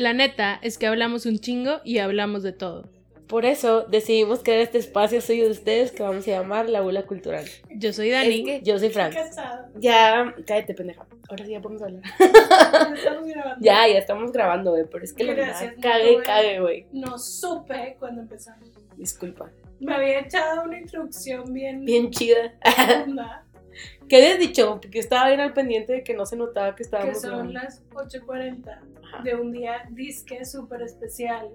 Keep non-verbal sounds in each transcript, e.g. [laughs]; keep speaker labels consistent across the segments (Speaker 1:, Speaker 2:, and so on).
Speaker 1: La neta es que hablamos un chingo y hablamos de todo.
Speaker 2: Por eso decidimos crear este espacio suyo de ustedes que vamos a llamar La Bula Cultural.
Speaker 1: Yo soy Dani.
Speaker 2: Es que yo soy Fran. Ya, cállate, pendeja. Ahora sí ya podemos hablar. [laughs]
Speaker 3: Ya estamos grabando.
Speaker 2: ya, ya estamos grabando, güey. Pero es que la
Speaker 3: Gracias,
Speaker 2: verdad,
Speaker 3: no
Speaker 2: cague, güey.
Speaker 3: No supe cuando empezamos.
Speaker 2: Disculpa.
Speaker 3: Me había echado una introducción bien.
Speaker 2: Bien chida. [laughs] ¿Qué habías dicho? Porque estaba bien al pendiente de que no se notaba que
Speaker 3: que
Speaker 2: estábamos
Speaker 3: son
Speaker 2: grabando.
Speaker 3: las 8.40
Speaker 2: Ajá.
Speaker 3: de un día disque súper especial.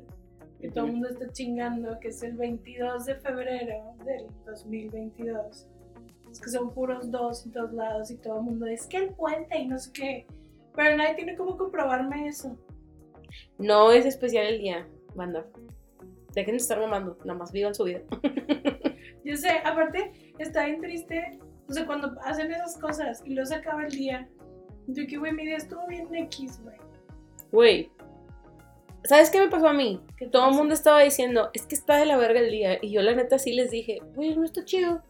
Speaker 3: Que todo el mundo está chingando, que es el 22 de febrero del 2022. Es que son puros dos en todos lados y todo el mundo es que el puente y no sé qué. Pero nadie tiene cómo comprobarme eso.
Speaker 2: No es especial el día, banda. Dejen de estar mamando, nada más vivan su vida. [laughs]
Speaker 3: Yo sé, aparte, está bien triste. O sea, cuando hacen esas cosas y luego se acaba el día. Yo que, güey, mi día estuvo bien X, güey.
Speaker 2: Güey, ¿sabes qué me pasó a mí?
Speaker 3: ¿Qué te
Speaker 2: Todo el mundo estaba diciendo, es que está de la verga el día. Y yo la neta sí les dije, güey, no está chido.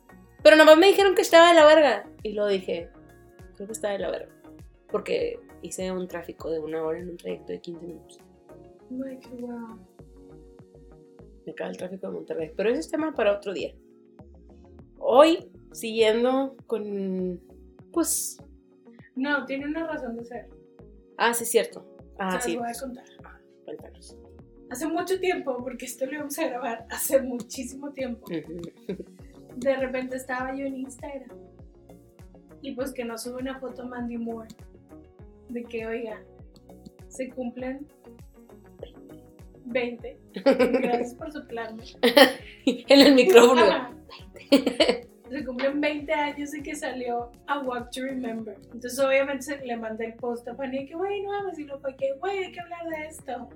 Speaker 2: Pero nada más me dijeron que estaba de la verga. Y lo dije, creo que está de la verga. Porque hice un tráfico de una hora en un trayecto de 15 minutos.
Speaker 3: Güey, qué guau.
Speaker 2: Me cae el tráfico de Monterrey. Pero ese es tema para otro día. Hoy, siguiendo con. Pues.
Speaker 3: No, tiene una razón de ser.
Speaker 2: Ah, sí, es cierto. Ah,
Speaker 3: Se
Speaker 2: sí.
Speaker 3: voy a contar.
Speaker 2: Cuéntanos.
Speaker 3: Hace mucho tiempo, porque esto lo íbamos a grabar hace muchísimo tiempo. De repente estaba yo en Instagram. Y pues que nos sube una foto Mandy Moore. De que, oiga, se cumplen 20. [laughs] Gracias por soplarme.
Speaker 2: en el micrófono.
Speaker 3: Ajá. [laughs] Se cumplen 20 años de que salió A Walk to Remember. Entonces, obviamente, se- le mandé el post a Fanny que, güey, no mames, y lo fue que, güey, hay que hablar de esto.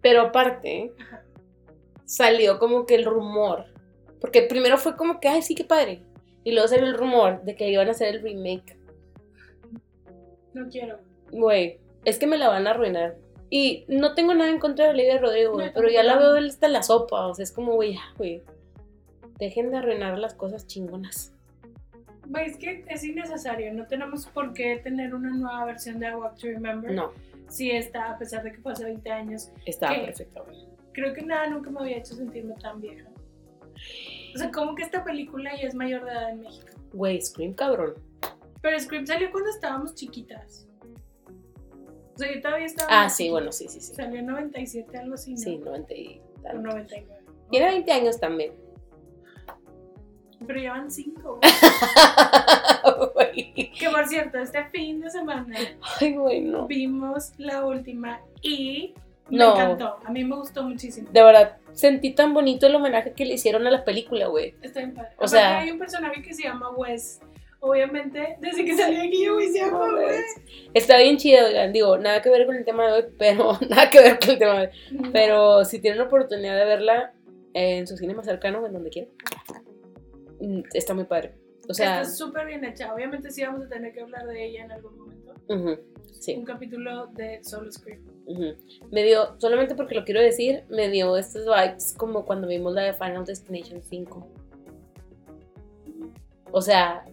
Speaker 2: Pero aparte,
Speaker 3: Ajá.
Speaker 2: salió como que el rumor. Porque primero fue como que, ay, sí, qué padre. Y luego salió el rumor de que iban a hacer el remake.
Speaker 3: No quiero.
Speaker 2: Güey, es que me la van a arruinar. Y no tengo nada en contra de Olivia Rodrigo, güey,
Speaker 3: No,
Speaker 2: pero ya la veo hasta en la sopa. O sea, es como, güey, güey. Dejen de arruinar las cosas chingonas.
Speaker 3: Es que es innecesario. No tenemos por qué tener una nueva versión de A Walk to Remember.
Speaker 2: No,
Speaker 3: Sí está, a pesar de que fue hace 20 años.
Speaker 2: estaba perfecto, güey.
Speaker 3: Creo que nada nunca me había hecho sentirme tan vieja. O sea, como que esta película ya es mayor de edad en México.
Speaker 2: Güey, Scream cabrón.
Speaker 3: Pero Scream salió cuando estábamos chiquitas. O sea, yo todavía estaba.
Speaker 2: Ah, sí,
Speaker 3: chiquita.
Speaker 2: bueno, sí, sí, sí.
Speaker 3: Salió en 97, algo así, ¿no?
Speaker 2: Sí, 90 y tal.
Speaker 3: 99. ¿no?
Speaker 2: Tiene 20 años también.
Speaker 3: Pero ya van 5. [laughs]
Speaker 2: Güey.
Speaker 3: que por cierto, este fin de semana
Speaker 2: Ay, güey, no.
Speaker 3: vimos la última y me
Speaker 2: No.
Speaker 3: encantó. A mí me gustó muchísimo.
Speaker 2: De verdad, sentí tan bonito el homenaje que le hicieron a la película, güey.
Speaker 3: Está bien padre.
Speaker 2: O sea-
Speaker 3: hay un personaje que se llama Wes. Obviamente, desde que salió aquí, yo llama
Speaker 2: No. Está bien chido, oigan. Digo, nada que ver con el tema de hoy, pero [laughs] nada que ver con el tema de hoy. Pero si tienen la oportunidad de verla en su cine más cercano, en donde quieran, está muy padre. O sea,
Speaker 3: está súper bien hecha. Obviamente, sí vamos a tener que hablar de ella en algún momento.
Speaker 2: sí.
Speaker 3: Un capítulo de Solo Scream.
Speaker 2: Me dio, solamente porque lo quiero decir, me dio estos vibes como cuando vimos la de Final Destination 5. O sea,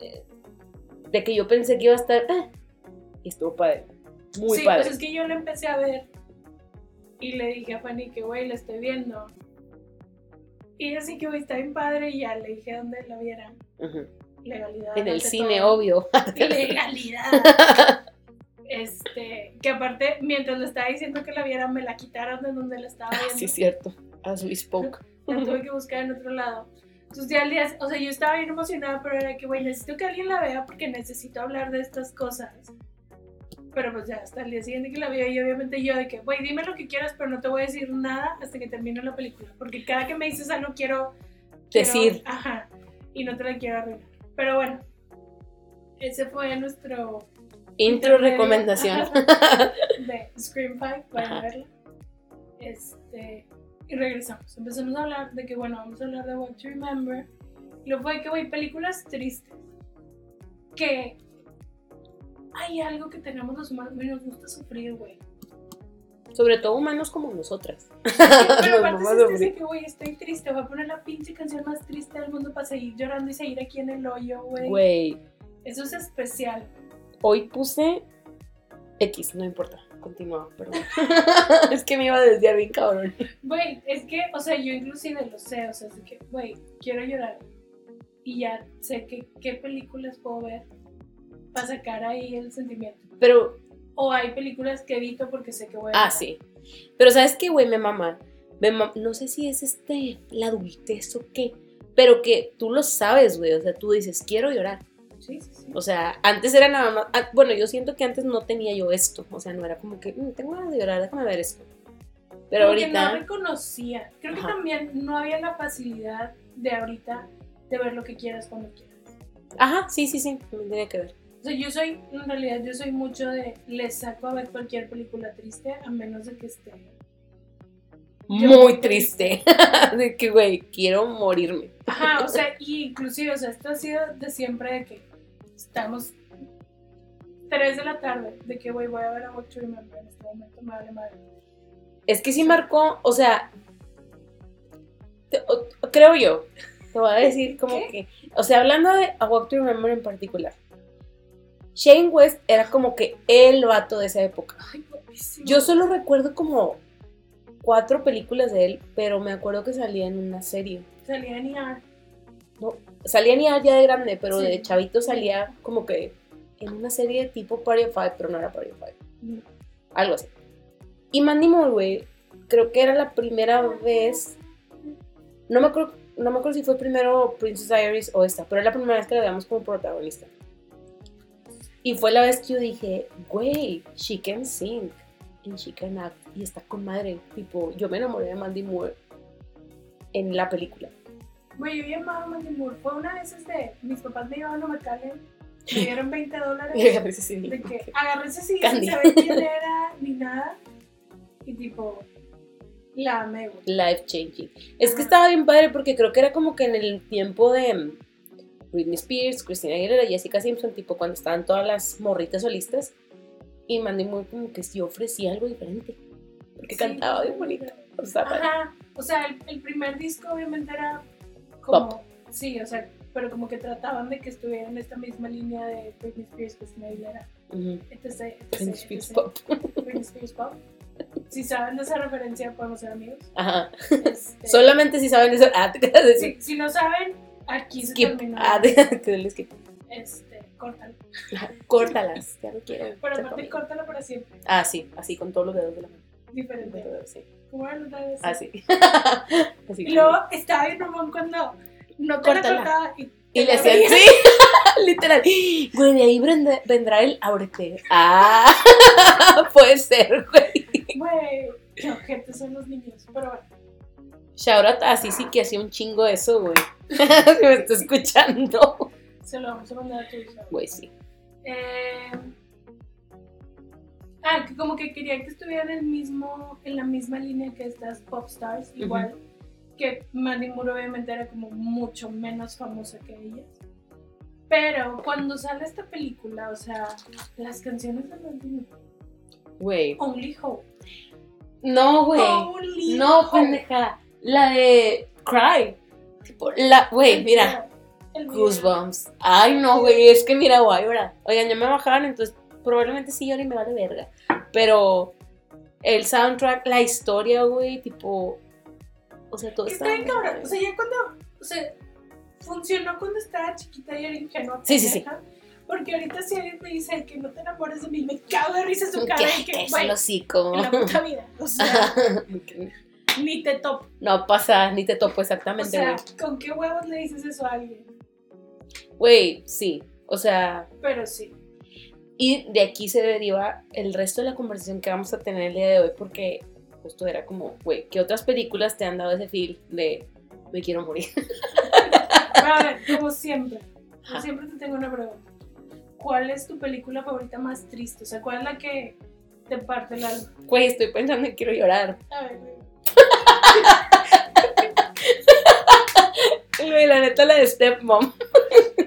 Speaker 2: eh, de que yo pensé que iba a estar. ah, y estuvo padre. Muy
Speaker 3: sí,
Speaker 2: padre.
Speaker 3: pues es que yo la empecé a ver y le dije a Fanny que, güey, la estoy viendo. Y así que, güey, está bien padre y ya le dije dónde la vieran.
Speaker 2: Ujú.
Speaker 3: Legalidad.
Speaker 2: En el cine,
Speaker 3: todo.
Speaker 2: obvio.
Speaker 3: Legalidad. [laughs] Este, que aparte, mientras le estaba diciendo que la viera, me la quitaron de donde la estaba viendo.
Speaker 2: Ah, sí, cierto. As we spoke. [laughs]
Speaker 3: La tuve que buscar en otro lado. Entonces ya al día, o sea, yo estaba bien emocionada, pero era que, güey, necesito que alguien la vea porque necesito hablar de estas cosas. Pero pues ya hasta el día siguiente que la veo y obviamente yo de que, güey, dime lo que quieras, pero no te voy a decir nada hasta que termine la película. Porque cada que me dices algo quiero... quiero-
Speaker 2: Decir.
Speaker 3: Ajá. Y no te la quiero arruinar. Pero bueno, ese fue nuestro...
Speaker 2: Intro recomendación. [laughs]
Speaker 3: de Scream 5, vayan a verla. Este, y regresamos. Empezamos a hablar de que, bueno, vamos a hablar de What to Remember. Y luego fue que, güey, películas tristes. Que hay algo que tenemos los humanos, güey, nos gusta sufrir, güey.
Speaker 2: Sobre todo humanos como nosotras.
Speaker 3: Pero [laughs]
Speaker 2: Nos
Speaker 3: aparte de que, güey, estoy triste, voy a poner la pinche canción más triste del mundo para seguir llorando y seguir aquí en el hoyo, güey.
Speaker 2: Güey,
Speaker 3: Eso es especial.
Speaker 2: hoy puse X, no importa. Continúa, perdón. [laughs] es que me iba a desviar bien cabrón.
Speaker 3: Güey, es que, o sea, yo inclusive lo sé, o sea, es que, güey, quiero llorar. Y ya sé que, qué películas puedo ver para sacar ahí el sentimiento.
Speaker 2: Pero,
Speaker 3: O hay películas que evito porque sé que voy a
Speaker 2: ah, sí. Pero ¿sabes qué, güey? Me mama. Me No sé si es este, la adultez o qué. Pero que tú lo sabes, güey. O sea, tú dices, quiero llorar.
Speaker 3: Sí, sí, sí.
Speaker 2: O sea, antes era nada más. ah, Bueno, yo siento que antes no tenía yo esto. O sea, no era como que, "Mm, tengo ganas de llorar, déjame ver esto. Pero
Speaker 3: Como que no
Speaker 2: ahorita.
Speaker 3: reconocía. Creo que también no había la facilidad de ahorita de ver lo que quieras cuando quieras.
Speaker 2: Ajá, sí, sí, sí. También tiene que ver.
Speaker 3: O sea, yo soy, en realidad, yo soy mucho de, le saco a ver cualquier película triste, a menos de que esté.
Speaker 2: Muy triste. [laughs] de que, güey, quiero morirme.
Speaker 3: Ajá, o sea, y inclusive, o sea, esto ha sido de siempre de que estamos 3 de la tarde, de que, güey, voy a ver a What to Remember en este momento, me vale madre.
Speaker 2: Es que sí marcó, o sea, te- o- creo yo, te voy a decir como que, o sea, hablando de A Walk to Remember en particular, Shane West era como que el vato de esa época.
Speaker 3: Ay.
Speaker 2: Yo solo recuerdo como cuatro películas de él, pero me acuerdo que salía en una serie.
Speaker 3: Salía en ER.
Speaker 2: Salía ni ya de grande, pero
Speaker 3: Sí.
Speaker 2: de chavito salía como que en una serie tipo Party of Five, pero no era Party of Five. Algo así. Y Mandy Moore, güey, creo que era la primera vez. No me acuerdo, no me acuerdo si fue primero Princess Diaries o esta, pero era la primera vez que la veíamos como protagonista. Y fue la vez que yo dije, güey, she can sing and she can act. Y está con madre. Tipo, yo me enamoré de Mandy Moore en la película.
Speaker 3: Güey, yo llamaba a Mandy Moore. Fue una esas de mis papás me llevaban a McAllen, [laughs] me dieron 20 dólares. de que agarré ese
Speaker 2: Candy.
Speaker 3: sin saber quién era ni nada. Y tipo, la amé.
Speaker 2: Life changing. Es que estaba bien padre porque creo que era como que en el tiempo de Britney Spears, Christina Aguilera, Jessica Simpson, tipo cuando estaban todas las morritas solistas. Y Mandy Moore como que sí ofrecía algo diferente. Porque
Speaker 3: Sí.
Speaker 2: cantaba bien bonito. O sea.
Speaker 3: Ajá. O sea, el, el primer disco obviamente era como. Sí, o sea, pero como que trataban de que estuviera en esta misma línea de Britney Spears, Christina Aguilera, etc. etc,
Speaker 2: Britney Spears
Speaker 3: etc.
Speaker 2: pop.
Speaker 3: Britney Spears Pop. Si saben de esa referencia, podemos ser amigos.
Speaker 2: Ajá.
Speaker 3: Este,
Speaker 2: Solamente si saben. Ah, te quedas decir.
Speaker 3: si, si no saben, aquí se
Speaker 2: Skip.
Speaker 3: terminó.
Speaker 2: Ah, [laughs] dale skip.
Speaker 3: Este, córtalo.
Speaker 2: Córtalas. Ya no quiero.
Speaker 3: Pero aparte, córtalo para siempre.
Speaker 2: Ah, sí. Así con todos los dedos de la mano.
Speaker 3: Diferente.
Speaker 2: Sí.
Speaker 3: ¿Cómo los dedos?
Speaker 2: Así. Así.
Speaker 3: Y luego estaba bien mamón cuando no te la cortaba y,
Speaker 2: Y le hacían, sí, [laughs] literal. [gasps] Güey, de ahí vendrá, el ábrete. Ah, [laughs] puede ser, güey.
Speaker 3: Güey, qué ojetes son los niños. Pero bueno,
Speaker 2: Shout out a Sisi que hacía un chingo eso, güey. [laughs] Si me está escuchando.
Speaker 3: se lo vamos a mandar a tu hija.
Speaker 2: Güey, sí.
Speaker 3: Eh, ah, que como que quería que estuvieran en, el mismo, en la misma línea que estas pop stars, igual que Mandy Moore obviamente era como mucho menos famosa que ellas. Pero cuando sale esta película, o sea, las canciones de Mandy Moore,
Speaker 2: Güey.
Speaker 3: Only Hope.
Speaker 2: No, güey.
Speaker 3: Only
Speaker 2: No,
Speaker 3: Hope.
Speaker 2: La de Cry. Tipo, la, güey, mira. Goosebumps. Ay, no, güey. Es que mira, guay, ¿verdad? Oigan, ya me bajaron, entonces probablemente sí llore y me vale verga. Pero el soundtrack, la historia, güey, tipo. O sea, todo
Speaker 3: Que
Speaker 2: está.
Speaker 3: está cabrón. O sea, ya cuando. O sea, funcionó cuando estaba chiquita y era ingenua.
Speaker 2: Sí, sí, sí.
Speaker 3: Porque ahorita si alguien me dice que no te enamores de mí, me cago de risa su [laughs] cara y
Speaker 2: ¿Qué?
Speaker 3: que,
Speaker 2: ¿Qué es el hocico?
Speaker 3: en la puta vida. O sea, [laughs] ni te topo.
Speaker 2: No pasa, ni te topo
Speaker 3: O
Speaker 2: exactamente, güey.
Speaker 3: sea, ¿con qué huevos le dices eso a alguien?
Speaker 2: Güey, sí. O sea,
Speaker 3: Pero sí.
Speaker 2: y de aquí se deriva el resto de la conversación que vamos a tener el día de hoy, porque justo era como, güey, ¿qué otras películas te han dado ese feel de me quiero morir? [laughs]
Speaker 3: A ver, como siempre, como siempre te tengo una pregunta. ¿Cuál es tu película favorita más triste? O sea, ¿cuál es la que te parte el alma?
Speaker 2: Güey, estoy pensando en quiero llorar.
Speaker 3: A ver, güey.
Speaker 2: La neta, la de Stepmom.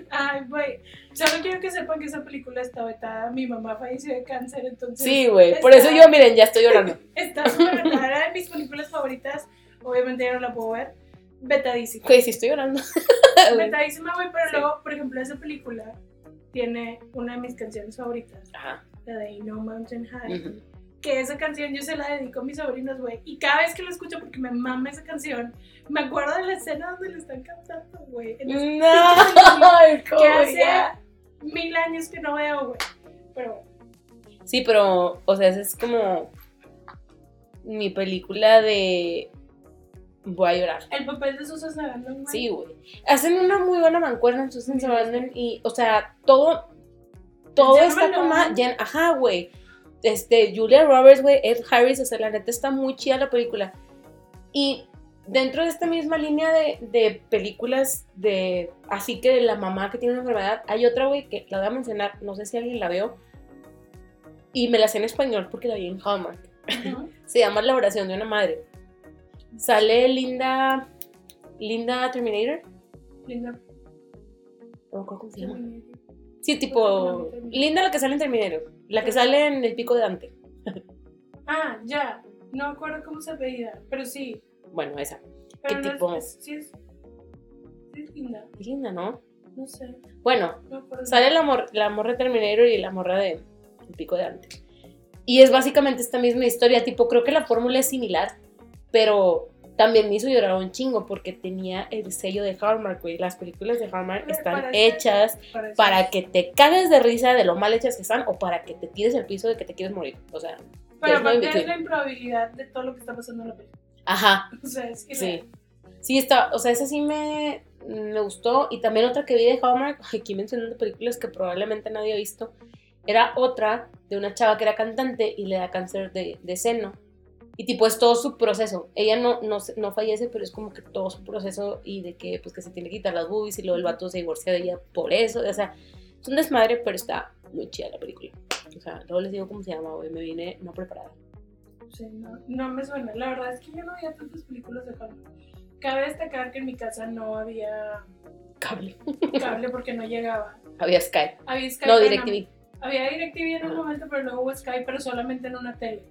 Speaker 3: Ay, güey. Solo quiero que sepan que esa película está vetada. Mi mamá falleció de cáncer, entonces.
Speaker 2: Sí, güey. Por eso yo, miren, ya estoy llorando.
Speaker 3: Está súper vetada. Era de mis películas favoritas. Obviamente ya no la puedo ver. Vetadísima.
Speaker 2: Güey, sí estoy llorando. [laughs]
Speaker 3: Vetadísima, güey. Pero
Speaker 2: Sí.
Speaker 3: luego, por ejemplo, esa película tiene una de mis canciones favoritas.
Speaker 2: Ajá.
Speaker 3: la de No Mountain High.
Speaker 2: Ujú.
Speaker 3: Que esa canción yo se la dedico a mis sobrinos, güey. Y cada vez que la escucho, porque me mama esa canción, me acuerdo de la escena donde le están cantando, güey.
Speaker 2: No, [laughs]
Speaker 3: que
Speaker 2: ¿cómo
Speaker 3: hace
Speaker 2: ya?
Speaker 3: mil años que no veo, güey. Pero.
Speaker 2: Sí, pero, o sea, esa es como mi película de voy a llorar.
Speaker 3: El papel de Susan Sarandon, güey.
Speaker 2: Sí, güey. Hacen una muy buena mancuerna en Susan Sarandon y, o sea, todo, todo está como, ajá, güey. Este, Julia Roberts, güey, Ed Harris, o sea, la neta está muy chida la película. Y dentro de esta misma línea de, de películas de, así que de la mamá que tiene una enfermedad, hay otra, güey, que la voy a mencionar, no sé si alguien la veo, y me la sé en español porque la vi en Hallmark. [laughs] Se llama La oración de una madre. Sale Linda, Linda Terminator.
Speaker 3: Linda.
Speaker 2: No cómo se llama. Sí, tipo. Linda la que sale en Terminator. La que sale en El Pico de Dante. [laughs]
Speaker 3: Ah, ya. No me acuerdo cómo se apellida, pero sí.
Speaker 2: Bueno, esa.
Speaker 3: Pero
Speaker 2: ¿Qué
Speaker 3: no
Speaker 2: tipo?
Speaker 3: es- sí es, es linda.
Speaker 2: Es linda, ¿no?
Speaker 3: No sé.
Speaker 2: Bueno,
Speaker 3: No
Speaker 2: sale la, mor- la morra de Terminator y la morra de El Pico de Dante. Y es básicamente esta misma historia. Tipo, creo que la fórmula es similar. Pero también me hizo llorar un chingo porque tenía el sello de Hallmark, güey. Las películas de Hallmark están
Speaker 3: parece-
Speaker 2: hechas
Speaker 3: Parece-
Speaker 2: para que te cagues de risa de lo mal hechas que están o para que te tires al piso de que te quieres morir. O sea,
Speaker 3: Pero aparte es la improbabilidad de todo lo que está pasando en la película.
Speaker 2: ajá, [laughs]
Speaker 3: O sea, es que
Speaker 2: sí. Sí, está, o sea, esa sí me, me gustó. Y también otra que vi de Hallmark, [laughs] aquí mencionando películas que probablemente nadie ha visto, era otra de una chava que era cantante y le da cáncer de, de seno. Y tipo, es todo su proceso. Ella no, no, no fallece, pero es como que todo su proceso y de que, pues, que se tiene que quitar las boobies y luego el vato se divorcia de ella por eso. O sea, es un desmadre, pero está muy chida la película. O sea, luego les digo cómo se llama, güey. Me vine no preparada.
Speaker 3: Sí, no, no me suena. La verdad es que yo no veía tantas películas de Hallmark. Cabe destacar que en mi casa no había
Speaker 2: Cable.
Speaker 3: cable porque no llegaba.
Speaker 2: Había Sky.
Speaker 3: Había Skype.
Speaker 2: No, DirecTV.
Speaker 3: Había DirecTV en un momento, pero luego hubo Skype, pero solamente en una tele.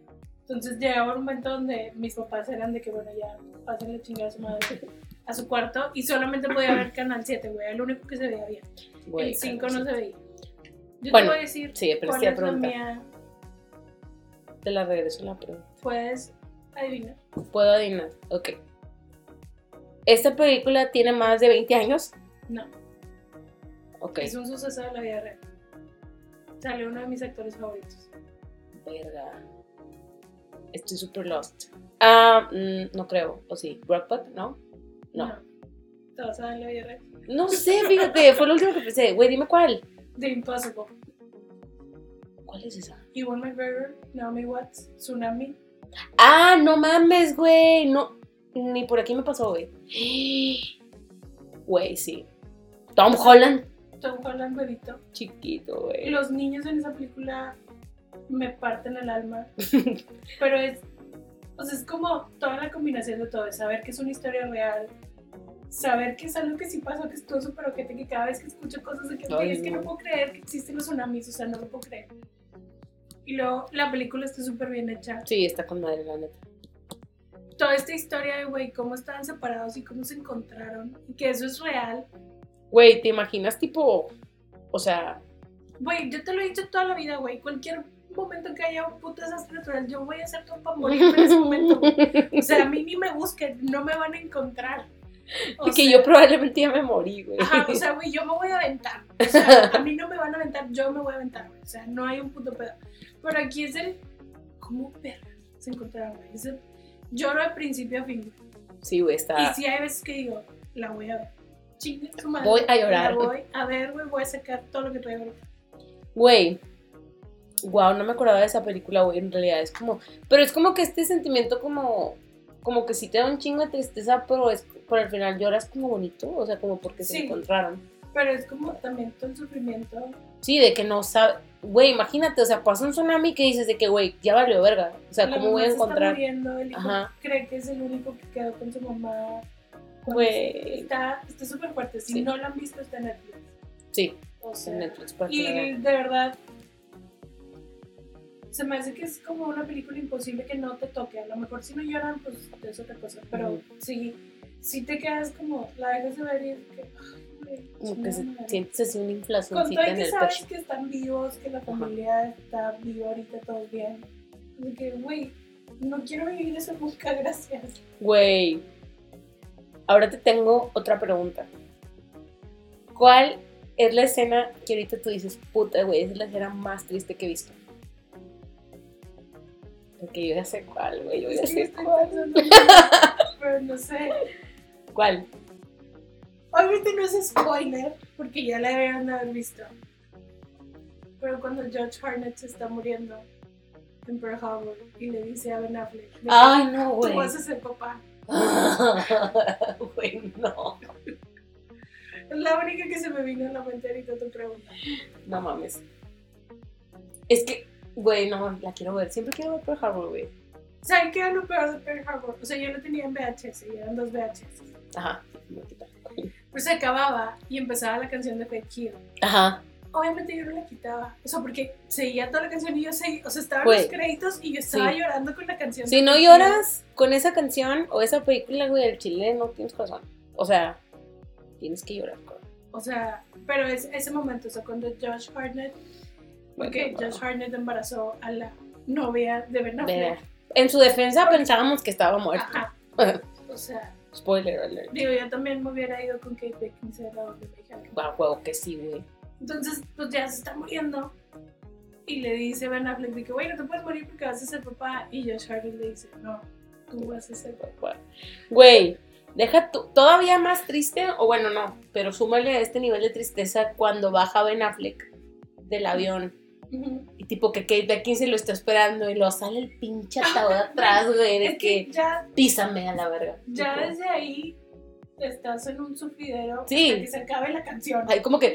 Speaker 3: Entonces llegaba un momento donde mis papás eran de que, bueno, ya pasen la chingada a su madre a su cuarto y solamente podía ver [clears throat] Canal 7, güey. Lo único que se veía bien.
Speaker 2: Güey,
Speaker 3: el 5 no se veía. Yo
Speaker 2: Bueno,
Speaker 3: te voy a decir
Speaker 2: sí, pero
Speaker 3: cuál es la mía.
Speaker 2: Te la regreso la pregunta.
Speaker 3: Puedes adivinar.
Speaker 2: Puedo adivinar. Ok. ¿Esta película tiene más de 20 años?
Speaker 3: No,
Speaker 2: Ok.
Speaker 3: es un suceso de la vida real. Salió uno de mis actores favoritos.
Speaker 2: Verga. Estoy super lost. Ah, mm, no creo. ¿O sí? ¿Brockback? ¿No? No.
Speaker 3: Te vas a dar en la vida real.
Speaker 2: No sé, fíjate. Fue lo último que pensé. Güey, dime cuál.
Speaker 3: The Impossible.
Speaker 2: ¿Cuál es esa?
Speaker 3: Ewan McGregor, Naomi Watts, Tsunami.
Speaker 2: Ah, no mames, güey. No. Ni por aquí me pasó, güey. Güey, sí. Tom Holland.
Speaker 3: Tom Holland, bebito.
Speaker 2: Chiquito, güey.
Speaker 3: Los niños en esa película me parten el alma. [laughs] Pero es. O sea, es como toda la combinación de todo. es Saber que es una historia real. Saber que es algo que sí pasó, que estuvo súper ojete, que cada vez que escucho cosas de que
Speaker 2: Ay,
Speaker 3: "Güey, es que
Speaker 2: no
Speaker 3: puedo creer que existen los tsunamis, o sea, no lo puedo creer. Y luego la película está súper bien hecha.
Speaker 2: Sí, está con madre, la neta.
Speaker 3: Toda esta historia de, güey, cómo estaban separados y cómo se encontraron. Y que eso es real.
Speaker 2: Güey, ¿te imaginas tipo, o sea,
Speaker 3: Güey, yo te lo he dicho toda la vida, güey. Cualquier momento que haya un puto desastre natural, yo voy a hacer todo para morir en ese momento. O sea, a mí ni me busquen, no me van a encontrar. O
Speaker 2: que
Speaker 3: sea,
Speaker 2: yo probablemente ya me morí, güey.
Speaker 3: Ajá, o sea, güey, yo me voy a aventar. O sea, a mí no me van a aventar, yo me voy a aventar, güey. O sea, no hay un puto pedo. Pero aquí es el. ¿Cómo perra se encontraron, güey? Es el- Lloro de principio a fin.
Speaker 2: sí, güey,
Speaker 3: Y
Speaker 2: está.
Speaker 3: sí hay veces que digo, la voy a ver. Chingue su madre.
Speaker 2: Voy a llorar.
Speaker 3: La voy a ver, güey, voy a sacar todo lo que traigo.
Speaker 2: Güey. Wow, no me acordaba de esa película, güey. En realidad es como. Pero es como que este sentimiento, como. Como que sí te da un chingo de tristeza, pero es por al final lloras como bonito. O sea, como porque se encontraron.
Speaker 3: Pero es como también todo el sufrimiento.
Speaker 2: Sí, de que no sabe. Güey, imagínate, o sea, pasa un tsunami que dices de que, güey, ya valió verga. O sea,
Speaker 3: La
Speaker 2: ¿cómo voy a
Speaker 3: mamá se está
Speaker 2: encontrar?
Speaker 3: muriendo, el hijo
Speaker 2: Ajá.
Speaker 3: cree que es el único que quedó con su mamá.
Speaker 2: Güey.
Speaker 3: Está está súper fuerte. Si
Speaker 2: Sí.
Speaker 3: no lo han visto, está en Netflix.
Speaker 2: Sí,
Speaker 3: O sea,
Speaker 2: en Netflix.
Speaker 3: y de verdad, se me hace que es como una película imposible que no te toque. A lo mejor si no lloran, pues es otra cosa. Pero sí, sí te quedas como, la dejas de ver y es que,
Speaker 2: Como que se, sientes así una
Speaker 3: Con
Speaker 2: inflacióncita
Speaker 3: todo
Speaker 2: en
Speaker 3: que
Speaker 2: el
Speaker 3: sabes
Speaker 2: pecho.
Speaker 3: que están vivos, que la familia está viva ahorita, todo bien. De que, güey, no quiero vivir eso nunca, [laughs] gracias.
Speaker 2: Güey. Ahora te tengo otra pregunta. ¿Cuál es la escena que ahorita tú dices, puta, güey, esa es la escena más triste que he visto? Porque yo ya sé cuál, güey, yo ya
Speaker 3: Sí,
Speaker 2: sé cuál. [laughs]
Speaker 3: Pero no sé.
Speaker 2: ¿Cuál?
Speaker 3: Obviamente no es spoiler, porque ya la deberían de haber visto. Pero cuando George Harnett se está muriendo en Pearl Harbor y le dice a Ben Affleck,
Speaker 2: Ay, no,
Speaker 3: tú
Speaker 2: güey.
Speaker 3: vas a ser papá. [laughs]
Speaker 2: Güey, no.
Speaker 3: Es la única que se me vino a la mente ahorita tu pregunta.
Speaker 2: No mames. Es que, güey, no, la quiero ver. Siempre quiero ver Pearl Harbor, güey.
Speaker 3: ¿Saben qué era lo peor de Pearl Harbor? O sea, yo lo tenía en VHS y eran dos VHS.
Speaker 2: Ajá.
Speaker 3: Pues se acababa y empezaba la canción de Fake Kill.
Speaker 2: Ajá.
Speaker 3: Obviamente yo no la quitaba. O sea, porque seguía toda la canción y yo seguía. O sea, estaban
Speaker 2: Güey.
Speaker 3: los créditos y yo estaba
Speaker 2: Sí.
Speaker 3: llorando con la canción.
Speaker 2: Si no lloras con esa canción o esa película, güey, del chile, no tienes corazón. O sea, tienes que llorar.
Speaker 3: Kill. O sea, pero es ese momento, o sea, cuando Josh Hartnett. Porque
Speaker 2: Bueno,
Speaker 3: Josh Hartnett embarazó a la novia de Ben Affleck.
Speaker 2: En su defensa pensábamos que estaba muerto.
Speaker 3: Ajá. [laughs] O sea,
Speaker 2: Spoiler alert.
Speaker 3: digo, yo también me hubiera ido con Kate Beckinsale a donde me
Speaker 2: huevo que sí, güey.
Speaker 3: Entonces, pues ya se está muriendo. Y le dice Ben Affleck de que, güey, no te puedes morir porque vas a ser papá. Y Josh Hartnett le dice, no, tú vas a ser papá.
Speaker 2: Güey, deja tu, todavía más triste, o bueno, no, pero súmale a este nivel de tristeza cuando baja Ben Affleck del avión Y tipo que Kate Beckinsale lo está esperando y lo sale el pinche ataúd [laughs] atrás, güey, de
Speaker 3: Es que
Speaker 2: que
Speaker 3: ya,
Speaker 2: písame a la verga.
Speaker 3: ya
Speaker 2: Tipo,
Speaker 3: desde ahí estás en un sufridero
Speaker 2: Sí.
Speaker 3: hasta que se acabe la canción.
Speaker 2: Ahí como que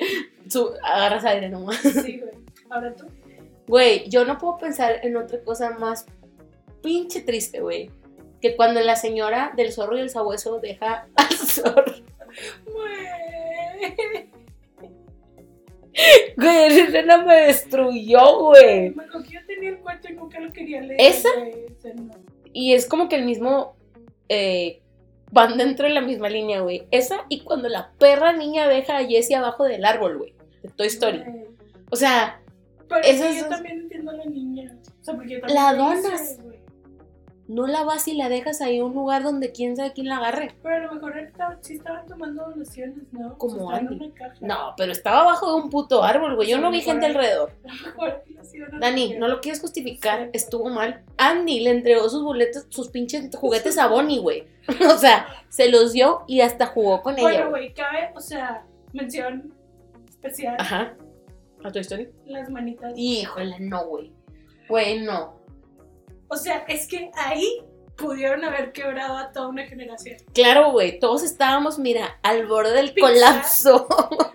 Speaker 2: su, agarras aire nomás.
Speaker 3: Sí, güey. Ahora tú.
Speaker 2: Güey, yo no puedo pensar en otra cosa más pinche triste, güey. Que cuando la señora del zorro y el sabueso deja al zorro.
Speaker 3: Güey.
Speaker 2: Güey, esa escena me destruyó, güey.
Speaker 3: Que yo tenía el cuento y nunca lo quería leer.
Speaker 2: ¿Esa?
Speaker 3: güey. Ese no.
Speaker 2: Y es como que el mismo. eh, van dentro de la misma línea, güey. Esa y cuando la perra niña deja a Jessie abajo del árbol, güey. De Toy Story.
Speaker 3: Güey.
Speaker 2: O sea,
Speaker 3: Pero es
Speaker 2: Esas
Speaker 3: yo
Speaker 2: dos-
Speaker 3: también entiendo a la niña. O sea, porque yo también
Speaker 2: La donas. No la vas y la dejas ahí en un lugar donde quién sabe quién la agarre.
Speaker 3: Pero a lo mejor estaba- sí estaban tomando donaciones, ¿no?
Speaker 2: Como Andy. No, pero estaba abajo de un puto árbol, güey. Yo no vi gente alrededor. Dani, no lo quieres justificar, estuvo mal. Andy le entregó sus boletos, sus pinches juguetes a Bonnie, güey. [laughs] O sea, se los dio y hasta jugó con ella.
Speaker 3: Bueno,
Speaker 2: güey.
Speaker 3: güey, cabe, o sea, mención especial,
Speaker 2: Ajá. ¿A tu historia?
Speaker 3: las manitas.
Speaker 2: Híjole, no, güey. Güey, no.
Speaker 3: O sea, es que ahí pudieron haber quebrado a toda una generación.
Speaker 2: Claro, güey, todos estábamos, mira, al borde del
Speaker 3: Pixar.
Speaker 2: colapso.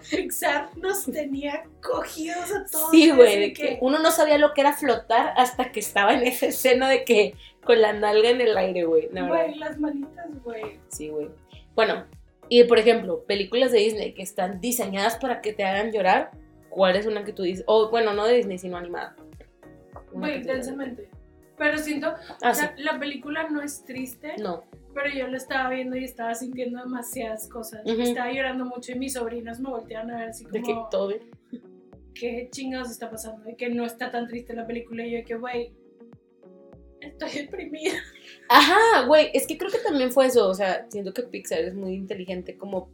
Speaker 2: [laughs]
Speaker 3: Pixar nos tenía cogidos a todos.
Speaker 2: Sí, güey, que uno no sabía lo que era flotar hasta que estaba en esa escena de que con la nalga en el aire, güey.
Speaker 3: Güey, las manitas, güey.
Speaker 2: Sí, güey. Bueno, y por ejemplo, películas de Disney que están diseñadas para que te hagan llorar, ¿cuál es una que tú dices? O bueno, no de Disney, sino animada.
Speaker 3: Güey,
Speaker 2: que te haga
Speaker 3: intensamente. Pero siento,
Speaker 2: Ah,
Speaker 3: o sea, la película no es triste.
Speaker 2: No.
Speaker 3: pero yo lo estaba viendo y estaba sintiendo demasiadas cosas. Estaba llorando mucho y mis sobrinos me voltearon a ver así
Speaker 2: De que
Speaker 3: como,
Speaker 2: todo.
Speaker 3: ¿qué chingados está pasando? De que no está tan triste la película y yo de que, güey, estoy deprimida. [laughs]
Speaker 2: Ajá, güey, es que creo que también fue eso. O sea, siento que Pixar es muy inteligente. Como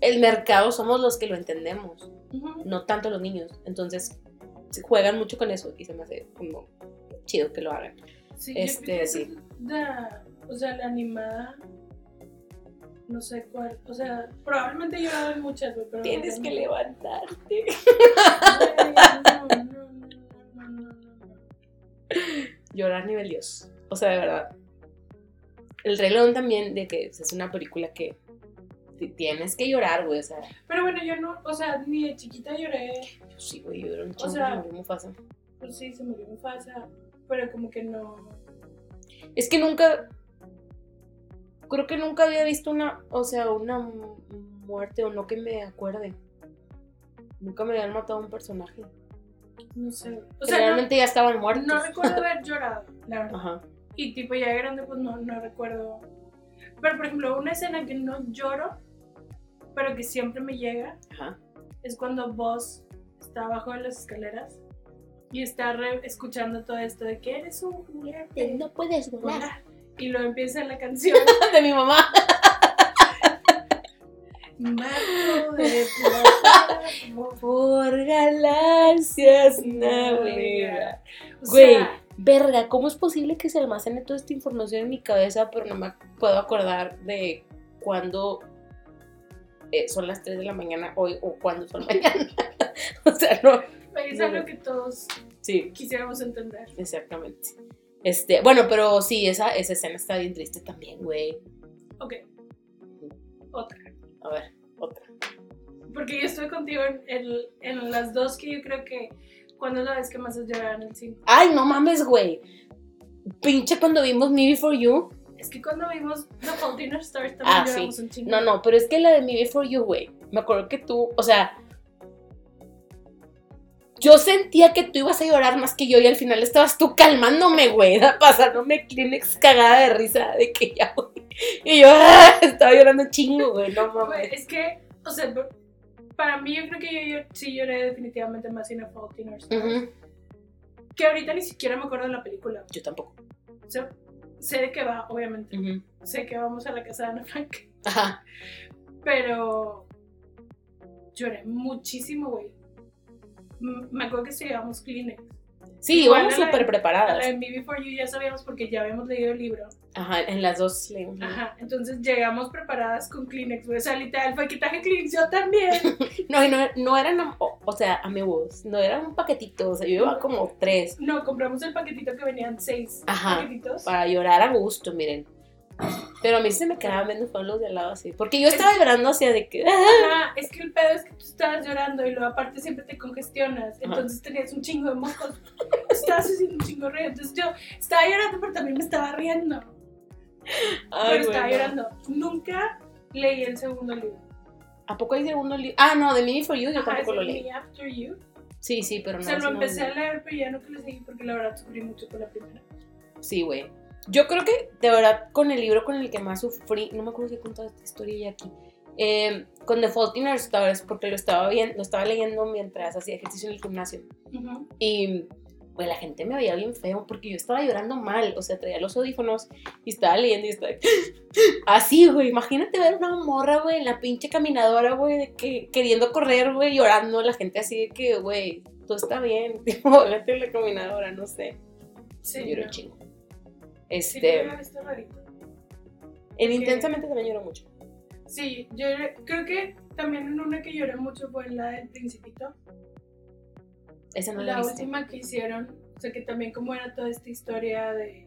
Speaker 2: el mercado somos los que lo entendemos, no tanto los niños. Entonces, juegan mucho con eso y se me hace como chido que lo hagan.
Speaker 3: Sí, yo
Speaker 2: Este,
Speaker 3: que
Speaker 2: sí.
Speaker 3: la- o sea, la animada, no sé cuál, o sea, probablemente llorado en muchas, pero...
Speaker 2: Tienes que levantarte.
Speaker 3: No, no, no, no.
Speaker 2: Llorar nivel Dios. O sea, de verdad. El León también, de que es una película que ti- tienes que llorar, güey. O sea,
Speaker 3: Pero bueno, yo no, o sea, ni de chiquita lloré,
Speaker 2: yo sí, güey, yo lloré un chingo,
Speaker 3: sea-
Speaker 2: se murió Mufasa.
Speaker 3: pues sí, se murió Mufasa, pero como que no...
Speaker 2: Es que nunca. Creo que nunca había visto una. O sea, una mu- muerte o no que me acuerde. Nunca me habían matado a un personaje.
Speaker 3: No sé. O sea, no,
Speaker 2: Realmente ya estaban muertos.
Speaker 3: no recuerdo [laughs] haber llorado, la verdad.
Speaker 2: Ajá.
Speaker 3: Y tipo ya de grande, pues no, no recuerdo. Pero por ejemplo, una escena que no lloro pero que siempre me llega,
Speaker 2: Ajá.
Speaker 3: es cuando vos está abajo de las escaleras y está re- escuchando todo esto de que eres un juguete.
Speaker 2: No puedes
Speaker 3: volar. Y luego empieza la canción [laughs]
Speaker 2: De mi mamá.
Speaker 3: Marco de [laughs] plata.
Speaker 2: Por galaxias navega. Güey,
Speaker 3: sea,
Speaker 2: verga, ¿cómo es posible que se almacene toda esta información en mi cabeza, pero no me puedo acordar de cuándo eh, son las 3 de la mañana hoy o cuándo son [laughs] mañana? o sea, no.
Speaker 3: Es algo que todos
Speaker 2: Sí,
Speaker 3: quisiéramos entender.
Speaker 2: exactamente. Este, bueno, pero sí, esa, esa escena está bien triste también, güey.
Speaker 3: Ok. Otra.
Speaker 2: A ver, otra.
Speaker 3: Porque yo estoy contigo en, en- en las dos que yo creo que cuando es la vez que más has llorado en el cine.
Speaker 2: Ay, no mames, güey. Pinche cuando vimos Me Before You.
Speaker 3: Es que cuando vimos The Fault in Our Stars también
Speaker 2: Ah,
Speaker 3: lloramos un chingo.
Speaker 2: No, no, pero es que la de Me Before You, güey. Me acuerdo que tú, o sea. Yo sentía que tú ibas a llorar más que yo y al final estabas tú calmándome, güey. [laughs] Pasándome Kleenex cagada de risa de que ya, güey. Y yo ¡ah! estaba llorando chingo, güey. No mames.
Speaker 3: es que, o sea, para mí yo creo que yo, yo sí lloré definitivamente más en The Fault in Our Stars. Que ahorita ni siquiera me acuerdo de la película.
Speaker 2: Yo tampoco.
Speaker 3: O sea, sé de qué va, obviamente. Sé que vamos a la casa de Ana Frank.
Speaker 2: Ajá.
Speaker 3: Pero lloré muchísimo, güey. M- Me acuerdo que llevamos Kleenex.
Speaker 2: Sí, íbamos súper preparadas.
Speaker 3: de Me Before You ya sabíamos porque ya habíamos leído el libro.
Speaker 2: Ajá, en las dos. le-
Speaker 3: Ajá, entonces llegamos preparadas con Kleenex. O sea, literal, fue que traje Kleenex, yo también. [laughs]
Speaker 2: No, y no, no eran, o, o sea, amigos, no era un paquetito, o sea, yo llevaba como tres
Speaker 3: No, compramos el paquetito que venían seis
Speaker 2: Ajá.
Speaker 3: paquetitos.
Speaker 2: para llorar a gusto, miren. Pero a mí se me quedaban viendo fueron los de al lado así, porque yo estaba llorando hacia de que...
Speaker 3: Ajá, es que el pedo es que tú estabas llorando y luego aparte siempre te congestionas. Entonces tenías un chingo de mocos. estabas haciendo un chingo de ruido. Entonces yo estaba llorando, pero también me estaba riendo.
Speaker 2: Ay,
Speaker 3: pero estaba
Speaker 2: güey, no.
Speaker 3: llorando. Nunca leí el segundo libro.
Speaker 2: ¿A poco hay segundo libro? Ah, no, de Me For You yo
Speaker 3: Ajá,
Speaker 2: tampoco lo leí.
Speaker 3: Me After You.
Speaker 2: Sí, sí, pero
Speaker 3: O
Speaker 2: no.
Speaker 3: sea,
Speaker 2: ese
Speaker 3: lo
Speaker 2: no
Speaker 3: empecé
Speaker 2: lo
Speaker 3: a leer, pero ya no que lo seguí porque la verdad sufrí mucho con la primera.
Speaker 2: Sí, güey. Yo creo que, de verdad, con el libro con el que más sufrí, no me acuerdo si he contado esta historia ya aquí, eh, con The Fault in Our Stars, porque lo estaba, bien, lo estaba leyendo mientras hacía ejercicio en el gimnasio.
Speaker 3: Ujú.
Speaker 2: Y pues la gente me veía bien feo porque yo estaba llorando mal, o sea, traía los audífonos y estaba leyendo y estaba [laughs] así, güey. Imagínate ver una morra, güey, en la pinche caminadora, güey, de que queriendo correr, güey, llorando, la gente así de que, güey, todo está bien, [laughs] tipo, vete en la caminadora, no sé.
Speaker 3: Sí,
Speaker 2: lloré
Speaker 3: no.
Speaker 2: chingo.
Speaker 3: Sí,
Speaker 2: Este,
Speaker 3: rarito.
Speaker 2: en intensamente también lloro mucho.
Speaker 3: Sí, yo creo que también en una que lloré mucho fue en la del Principito.
Speaker 2: Esa no la,
Speaker 3: la última que hicieron, o sea que también como era toda esta historia de,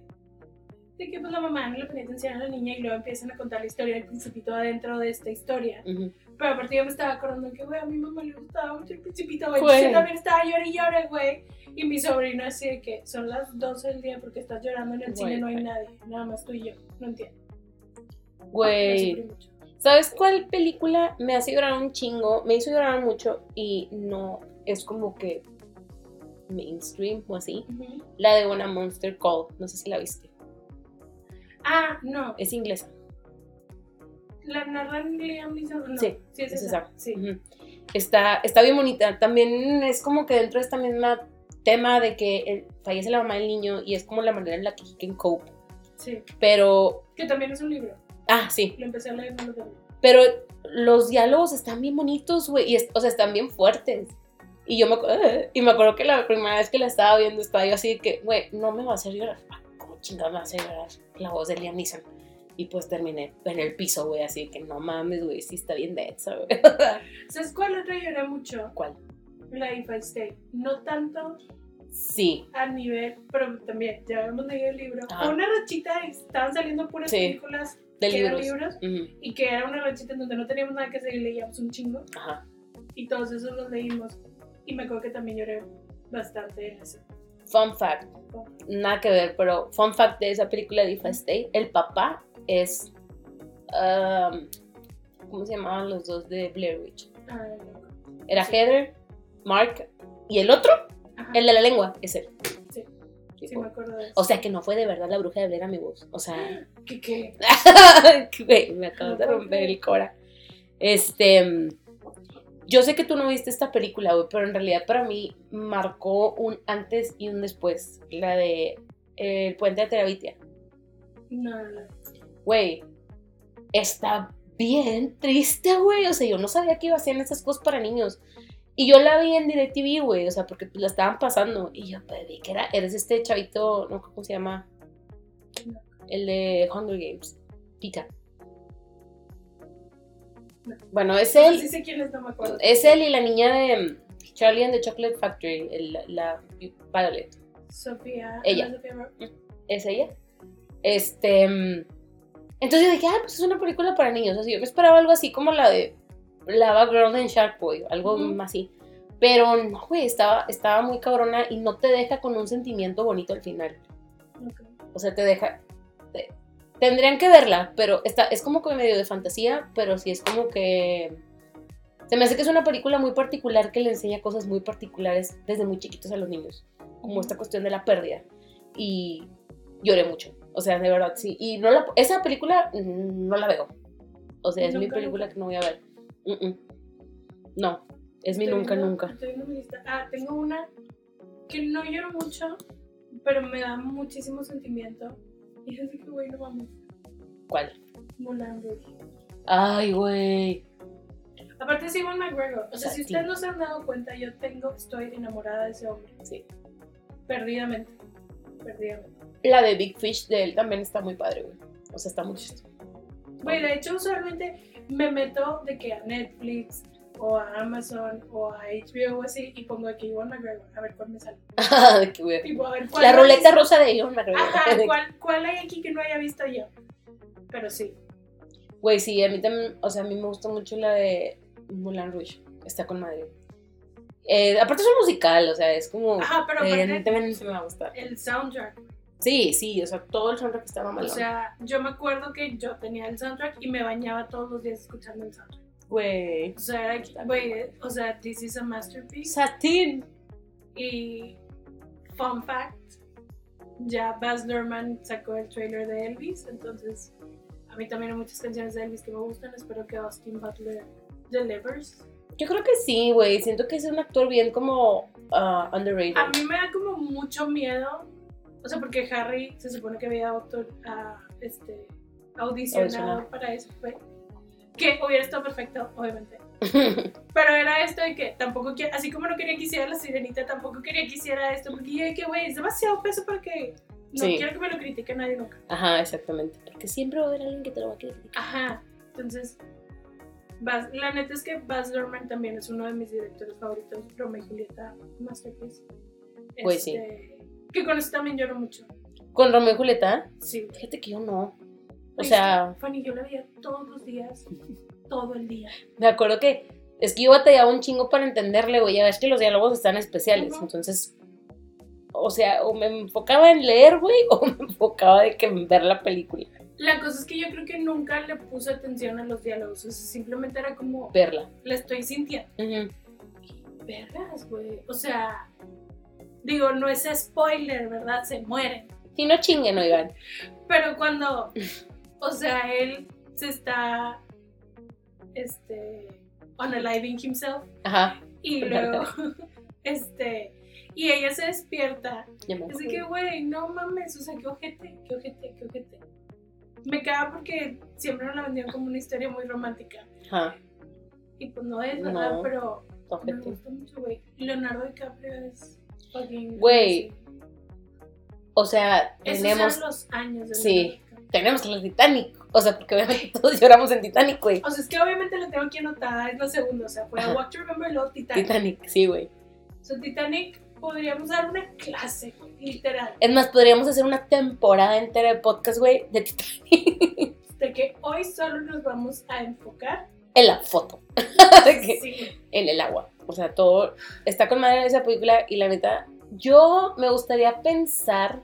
Speaker 3: de que pues la mamá no le ponía atención a la niña y luego empiezan a contar la historia del principito adentro de esta historia.
Speaker 2: Ujú.
Speaker 3: Pero aparte yo me estaba acordando que, güey, a mi mamá le gustaba mucho el principito, güey. Yo también estaba llorando y lloré, güey. Y mi sobrino así de que son las 12 del día porque estás llorando en el cine, no hay nadie, nada más tú y yo. No entiendo.
Speaker 2: Güey. ¿Sabes cuál película me hace llorar un chingo? Me hizo llorar mucho y no es como que mainstream o así.
Speaker 3: Ujú.
Speaker 2: La de una Monster Call, no sé si la viste.
Speaker 3: Ah, no.
Speaker 2: Es inglesa.
Speaker 3: La narran Liam Neeson. No,
Speaker 2: Sí,
Speaker 3: sí es,
Speaker 2: es
Speaker 3: esa.
Speaker 2: esa.
Speaker 3: Sí.
Speaker 2: Ujú. Está, está bien bonita. También es como que dentro de esta misma tema de que eh, fallece la mamá del niño y es como la manera en la que he can cope.
Speaker 3: sí.
Speaker 2: Pero,
Speaker 3: Que también es un libro.
Speaker 2: ah, sí.
Speaker 3: Lo empecé a leer, lo terminé.
Speaker 2: Pero los diálogos están bien bonitos, güey. O sea, están bien fuertes. Y yo me, acu- y me acuerdo que la primera vez que la estaba viendo estaba yo así de que, güey, no me va a hacer llorar. Ah, ¿Cómo chingada me va a hacer llorar la voz de Liam Neeson? Y pues terminé en el piso, güey, así que no mames, güey, sí está bien densa, güey. [laughs]
Speaker 3: ¿Sabes cuál otra lloré mucho?
Speaker 2: ¿Cuál?
Speaker 3: La If I Stay. No tanto
Speaker 2: Sí,
Speaker 3: a nivel, pero también, ya habíamos leído el libro.
Speaker 2: Ajá.
Speaker 3: Una rachita estaban saliendo puras
Speaker 2: Sí.
Speaker 3: películas
Speaker 2: de
Speaker 3: que eran
Speaker 2: libros.
Speaker 3: libros
Speaker 2: Ujú,
Speaker 3: y que era una rachita en donde no teníamos nada que hacer y leíamos un chingo
Speaker 2: Ajá.
Speaker 3: y todos esos los leímos y me acuerdo que también lloré bastante en ese.
Speaker 2: Fun fact, nada que ver, pero fun fact de esa película de If I Stay, el papá es, um, ¿cómo se llamaban los dos de Blair Witch?
Speaker 3: Ah.
Speaker 2: Era
Speaker 3: Sí.
Speaker 2: Heather, Mark y el otro,
Speaker 3: Ajá.
Speaker 2: el de la lengua, es él.
Speaker 3: Sí. Sí, me acuerdo de eso.
Speaker 2: O sea que no fue de verdad la bruja de Blair, amigos. O sea, [gasps]
Speaker 3: ¿Qué qué? [laughs]
Speaker 2: me acabas de romper el cora. Este, yo sé que tú no viste esta película, güey, pero en realidad para mí marcó un antes y un después, la de eh, El Puente de Terabitia.
Speaker 3: No, no, no.
Speaker 2: Güey, está bien triste, güey, o sea, yo no sabía que iba a hacer esas cosas para niños. Y yo la vi en DirecTV, güey, o sea, porque la estaban pasando. Y yo pues, vi que era, eres este chavito, no, ¿cómo se llama? El de Hunger Games. Pita.
Speaker 3: No.
Speaker 2: Bueno, es
Speaker 3: Sí
Speaker 2: él.
Speaker 3: sé quién es, no me acuerdo.
Speaker 2: Es él y la niña de mm, Charlie and the Chocolate Factory, el- la Violet.
Speaker 3: Sofía.
Speaker 2: Ella.
Speaker 3: Sofía
Speaker 2: ¿Es ella? Este. Entonces dije, ah, pues es una película para niños. Así, yo me esperaba algo así como la de Lava Girl and Shark Boy, algo
Speaker 3: Ujú.
Speaker 2: más así. Pero no, güey, estaba, estaba muy cabrona y no te deja con un sentimiento bonito al final.
Speaker 3: Ok.
Speaker 2: O sea, te deja. te- tendrían que verla, pero está, es como que medio de fantasía, pero sí es como que. Se me hace que es una película muy particular que le enseña cosas muy particulares desde muy chiquitos a los niños. Como esta cuestión de la pérdida. Y lloré mucho. O sea, de verdad, sí. Y no la, esa película mm, no la veo. O sea, es mi película
Speaker 3: nunca.
Speaker 2: que no voy a ver. No, es mi
Speaker 3: Estoy
Speaker 2: nunca,
Speaker 3: viendo-
Speaker 2: nunca.
Speaker 3: Ah, tengo una que no lloro mucho, pero me da muchísimo sentimiento. Y es de que, güey, no vamos.
Speaker 2: ¿Cuál?
Speaker 3: Mulan Rouge.
Speaker 2: Ay, güey.
Speaker 3: Aparte es Iwan McGregor. O sea, si ustedes no se han dado cuenta, yo tengo, estoy enamorada de ese hombre.
Speaker 2: Sí.
Speaker 3: Perdidamente. Perdidamente.
Speaker 2: La de Big Fish de él también está muy padre, güey. O sea, está muy chistoso.
Speaker 3: Güey, de hecho, usualmente me meto de que a Netflix o a Amazon o a HBO o así y pongo aquí Iwan McGregor. A ver cuál me sale. [laughs]
Speaker 2: que, güey.
Speaker 3: Tipo, a ver cuál.
Speaker 2: La ruleta
Speaker 3: visto.
Speaker 2: rusa de Iwan McGregor.
Speaker 3: Ajá, [laughs] ¿cuál, ¿cuál hay aquí que no haya visto yo? Pero sí.
Speaker 2: Güey, sí, a mí también, o sea, a mí me gusta mucho la de Mulan Rouge. Está con madre. Eh, aparte es un musical, o sea, es como...
Speaker 3: Ajá, pero aparte,
Speaker 2: evidentemente me va a gustar.
Speaker 3: el soundtrack.
Speaker 2: Sí, sí, o sea, todo el soundtrack estaba
Speaker 3: O
Speaker 2: malo.
Speaker 3: sea, yo me acuerdo que yo tenía el soundtrack y me bañaba todos los días escuchando el soundtrack.
Speaker 2: Güey.
Speaker 3: O sea, güey, o sea, this is a masterpiece.
Speaker 2: Satín.
Speaker 3: Y fun fact, ya Baz Luhrmann sacó el trailer de Elvis, entonces a mí también hay muchas canciones de Elvis que me gustan, espero que Austin Butler delivers.
Speaker 2: Yo creo que sí, güey. Siento que es un actor bien como ah, underrated.
Speaker 3: A mí me da como mucho miedo, o sea, porque Harry se supone que había autor, ah, este, audicionado
Speaker 2: Audicionado.
Speaker 3: para eso, fue- que hubiera estado perfecto, obviamente. [laughs] Pero era esto de que tampoco así como no quería que hiciera la sirenita, tampoco quería que hiciera esto, porque yo que, güey, es demasiado peso para que no
Speaker 2: Sí.
Speaker 3: quiero que me lo critique nadie nunca.
Speaker 2: Ajá, exactamente. Porque siempre va a haber alguien que te lo va a criticar.
Speaker 3: Ajá, entonces, Baz- la neta es que Baz Luhrmann también es uno de mis directores favoritos, Romeo y Julieta, Masterpiece.
Speaker 2: Pues sí.
Speaker 3: Este, Que con eso también lloro mucho.
Speaker 2: Con Romeo y Julieta,
Speaker 3: Sí.
Speaker 2: fíjate que yo no. O sea,
Speaker 3: Fanny, yo la veía todos los días, todo el día.
Speaker 2: me acuerdo que es que yo batallaba un chingo para entenderle, güey. Ya ves que los diálogos están especiales. Entonces, o sea, o me enfocaba en leer, güey, [laughs] o me enfocaba de que en ver la película.
Speaker 3: La cosa es que yo creo que nunca le puse atención a los diálogos, o sea, simplemente era como,
Speaker 2: Verla.
Speaker 3: la estoy sintiendo.
Speaker 2: Ujú.
Speaker 3: Vergas, güey. O sea, digo, no es spoiler, ¿verdad? Se mueren.
Speaker 2: Si no chinguen, oigan.
Speaker 3: Pero cuando, o sea, él se está, este, unaliving himself
Speaker 2: Ajá.
Speaker 3: y luego, [laughs] este, y ella se despierta.
Speaker 2: Me acuerdo.
Speaker 3: que, güey, no mames, o sea, qué ojete, qué ojete, qué ojete. Me caga porque siempre nos la vendieron como una historia muy romántica.
Speaker 2: Ajá.
Speaker 3: Y pues no es, ¿verdad?
Speaker 2: No.
Speaker 3: Pero me
Speaker 2: ojete.
Speaker 3: gusta mucho, güey. Leonardo DiCaprio es.
Speaker 2: Güey. O sea,
Speaker 3: Esos
Speaker 2: tenemos,
Speaker 3: los años de
Speaker 2: Sí.
Speaker 3: DiCaprio.
Speaker 2: tenemos la Titanic. O sea, porque obviamente [laughs] todos lloramos en Titanic, güey.
Speaker 3: O sea, es que obviamente lo tengo aquí anotada, es la segunda. O sea, fue a
Speaker 2: Ajá.
Speaker 3: Walk to Remember luego Titanic.
Speaker 2: Titanic, sí, güey.
Speaker 3: O sea, Titanic podríamos dar una clase, literal.
Speaker 2: Es más, podríamos hacer una temporada entera de podcast, güey, de Titanic. [laughs]
Speaker 3: De que hoy solo nos vamos a enfocar
Speaker 2: en la foto. [laughs] Que-
Speaker 3: sí,
Speaker 2: en el agua. O sea, todo está con madre esa película y la neta, yo me gustaría pensar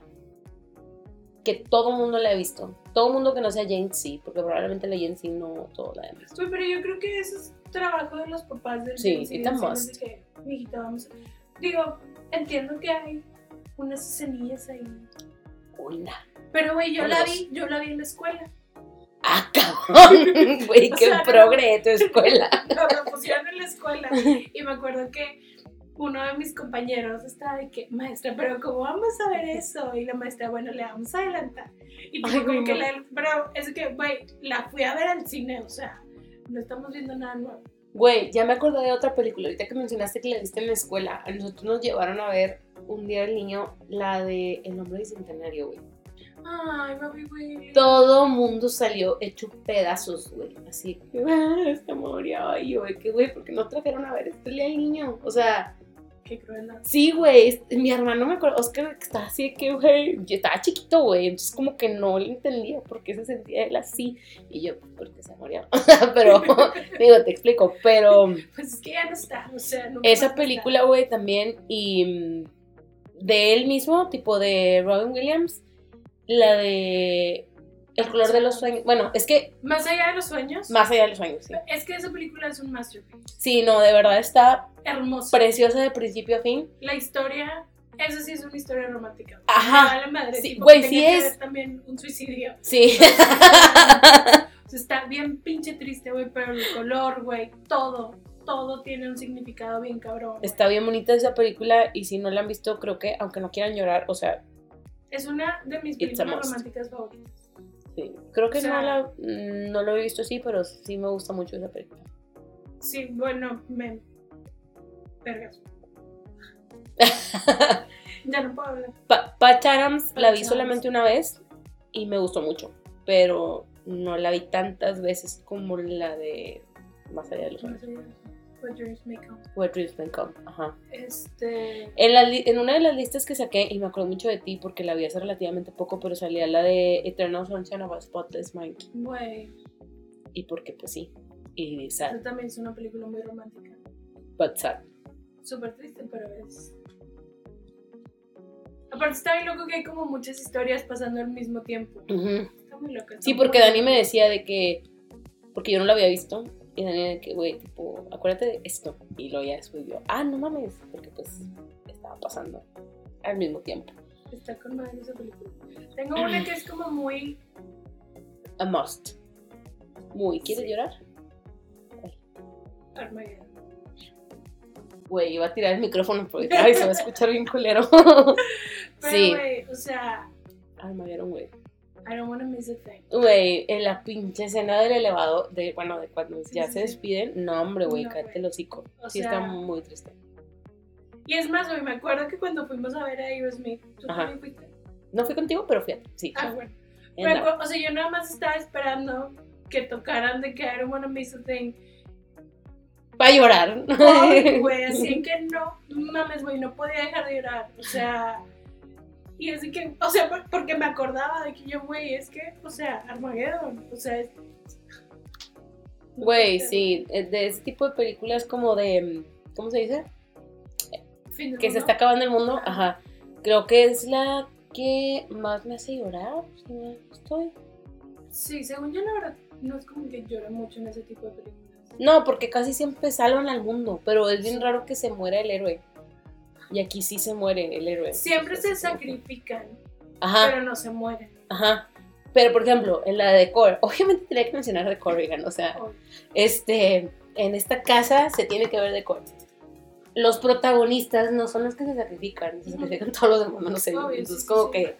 Speaker 2: que todo mundo la ha visto. Todo el mundo que no sea Jane sí, porque probablemente la Jane sí no todo la ha visto.
Speaker 3: Pero yo creo que eso es trabajo de los papás del
Speaker 2: Sí,
Speaker 3: cine,
Speaker 2: must.
Speaker 3: que, mijita, vamos a-". Digo, entiendo que hay unas escenillas ahí.
Speaker 2: Una.
Speaker 3: Pero, güey, yo la
Speaker 2: dos.
Speaker 3: vi, yo la vi en la escuela.
Speaker 2: Acá. cabrón. [laughs] Güey, qué
Speaker 3: sea,
Speaker 2: progre de tu escuela.
Speaker 3: Nos lo pusieron en la escuela y me acuerdo que uno de mis compañeros estaba de que, maestra, pero ¿cómo vamos a ver eso? Y la maestra, bueno, le vamos a adelantar. Y
Speaker 2: Ay,
Speaker 3: como que la, pero es que, güey, la fui a ver al cine, o sea, no estamos viendo nada nuevo.
Speaker 2: Güey, ya me acordé de otra película. Ahorita que mencionaste que la viste en la escuela, a nosotros nos llevaron a ver un día del niño la de El hombre bicentenario, güey.
Speaker 3: Ay, mami, güey.
Speaker 2: Todo mundo salió hecho pedazos, güey. Así, ah, se murió. Y yo, que, güey, ¿por qué no trajeron a ver este del niño? O sea,
Speaker 3: Qué crueldad.
Speaker 2: sí, güey. Mi hermano me acuerdo, Oscar, que estaba así de que, güey, yo estaba chiquito, güey. Entonces, como que no le entendía por qué se sentía él así. Y yo, pues, porque se murió. [laughs] Pero, [laughs] digo, te explico. Pero.
Speaker 3: Pues es que ya no está, o sea, nunca
Speaker 2: Esa película, güey, también, y mm, de él mismo, tipo de Robin Williams, la de El color de los sueños. Bueno, es que.
Speaker 3: Más allá de los sueños.
Speaker 2: más allá de los sueños, sí.
Speaker 3: Es que esa película es un masterpiece.
Speaker 2: Sí, no, de verdad está
Speaker 3: Hermoso.
Speaker 2: preciosa de principio a fin.
Speaker 3: La historia, esa sí es una historia romántica.
Speaker 2: Ajá.
Speaker 3: Vale madre,
Speaker 2: Sí, güey, sí
Speaker 3: que
Speaker 2: es.
Speaker 3: ver también un suicidio.
Speaker 2: Sí. [laughs]
Speaker 3: O sea, está bien pinche triste, güey, pero el color, güey, todo, todo tiene un significado bien cabrón.
Speaker 2: está bien bonita esa película y si no la han visto, creo que, aunque no quieran llorar, o sea,
Speaker 3: Es una de mis películas románticas favoritas.
Speaker 2: sí. Creo que
Speaker 3: O sea-
Speaker 2: no, la, mm, no lo he visto así, pero sí me gusta mucho esa película.
Speaker 3: Sí, bueno, me. Vergas. [laughs] ya no puedo hablar.
Speaker 2: Pa Patch Adams la vi
Speaker 3: Patch
Speaker 2: solamente una vez y me gustó mucho, pero no la vi tantas veces como la de Más allá de los sueños.
Speaker 3: What Dreams May Come.
Speaker 2: Where Dreams May Come. Ajá.
Speaker 3: Este.
Speaker 2: En, la en una de las listas que saqué, y me acuerdo mucho de ti porque la vi hace relativamente poco, pero salía la de Eternal Sunshine of a Spotless Mind.
Speaker 3: Güey,
Speaker 2: Y porque, pues sí. Y sad,
Speaker 3: esa también es una película muy romántica.
Speaker 2: but sad.
Speaker 3: Súper triste, pero es. Aparte, está bien loco que hay como muchas historias pasando al mismo tiempo.
Speaker 2: Ujú.
Speaker 3: Está muy loco. está
Speaker 2: Sí, porque. Dani me decía de que. Porque yo no la había visto. Y Dani de que, güey, tipo, acuérdate de esto. Y luego ya después yo, ah, no mames. Porque pues estaba pasando al mismo tiempo.
Speaker 3: Está con madre esa película. Tengo una que es como muy.
Speaker 2: A must. Muy, ¿quieres
Speaker 3: Sí.
Speaker 2: llorar?
Speaker 3: Armageddon.
Speaker 2: Güey, iba a tirar el micrófono porque ay, se va a escuchar bien culero. [laughs]
Speaker 3: Pero,
Speaker 2: sí.
Speaker 3: güey, o sea,
Speaker 2: Armageddon, güey.
Speaker 3: I don't wanna miss a thing.
Speaker 2: Güey, en la pinche escena del elevador, de, bueno, de cuando
Speaker 3: Sí,
Speaker 2: ya
Speaker 3: sí,
Speaker 2: se despiden, no, hombre, güey,
Speaker 3: No,
Speaker 2: cállate el hocico.
Speaker 3: O
Speaker 2: Sí,
Speaker 3: sea,
Speaker 2: está muy triste.
Speaker 3: Y es más, güey, me acuerdo que cuando fuimos a ver a Aerosmith, ¿tú
Speaker 2: Ajá.
Speaker 3: también fuiste?
Speaker 2: No fui contigo, pero fui a sí.
Speaker 3: Ah, bueno. Acuerdo- o sea, yo nada más estaba esperando que tocaran de que I don't wanna miss a thing.
Speaker 2: Va a llorar.
Speaker 3: Güey, [laughs] así que no mames, güey, no podía dejar de llorar. O sea, y así que, o sea, por- porque me acordaba de que yo, güey, es que, o sea, Armageddon, o sea, es-
Speaker 2: Güey, sí, eh, de ese tipo de películas como de, ¿cómo se dice?
Speaker 3: Fin
Speaker 2: Que se está acabando el mundo, ajá. Creo que es la que más me hace llorar, si no estoy.
Speaker 3: Sí, según yo, la verdad, no es como que llora mucho en ese tipo de películas.
Speaker 2: No, porque casi siempre salvan al mundo, pero es bien raro que se muera el héroe. Y aquí sí se muere el héroe.
Speaker 3: Siempre se sacrifican,
Speaker 2: Ajá,
Speaker 3: pero no se mueren.
Speaker 2: ajá. Pero por ejemplo, en la de Core, [laughs] obviamente tenía que mencionar de Corrigan, o sea,
Speaker 3: Ay,
Speaker 2: este, en esta casa se tiene que ver de Core. Los protagonistas no son los que se sacrifican, se sacrifican [laughs] todos los demás, no sé.
Speaker 3: Obvio, sí,
Speaker 2: Entonces, como que,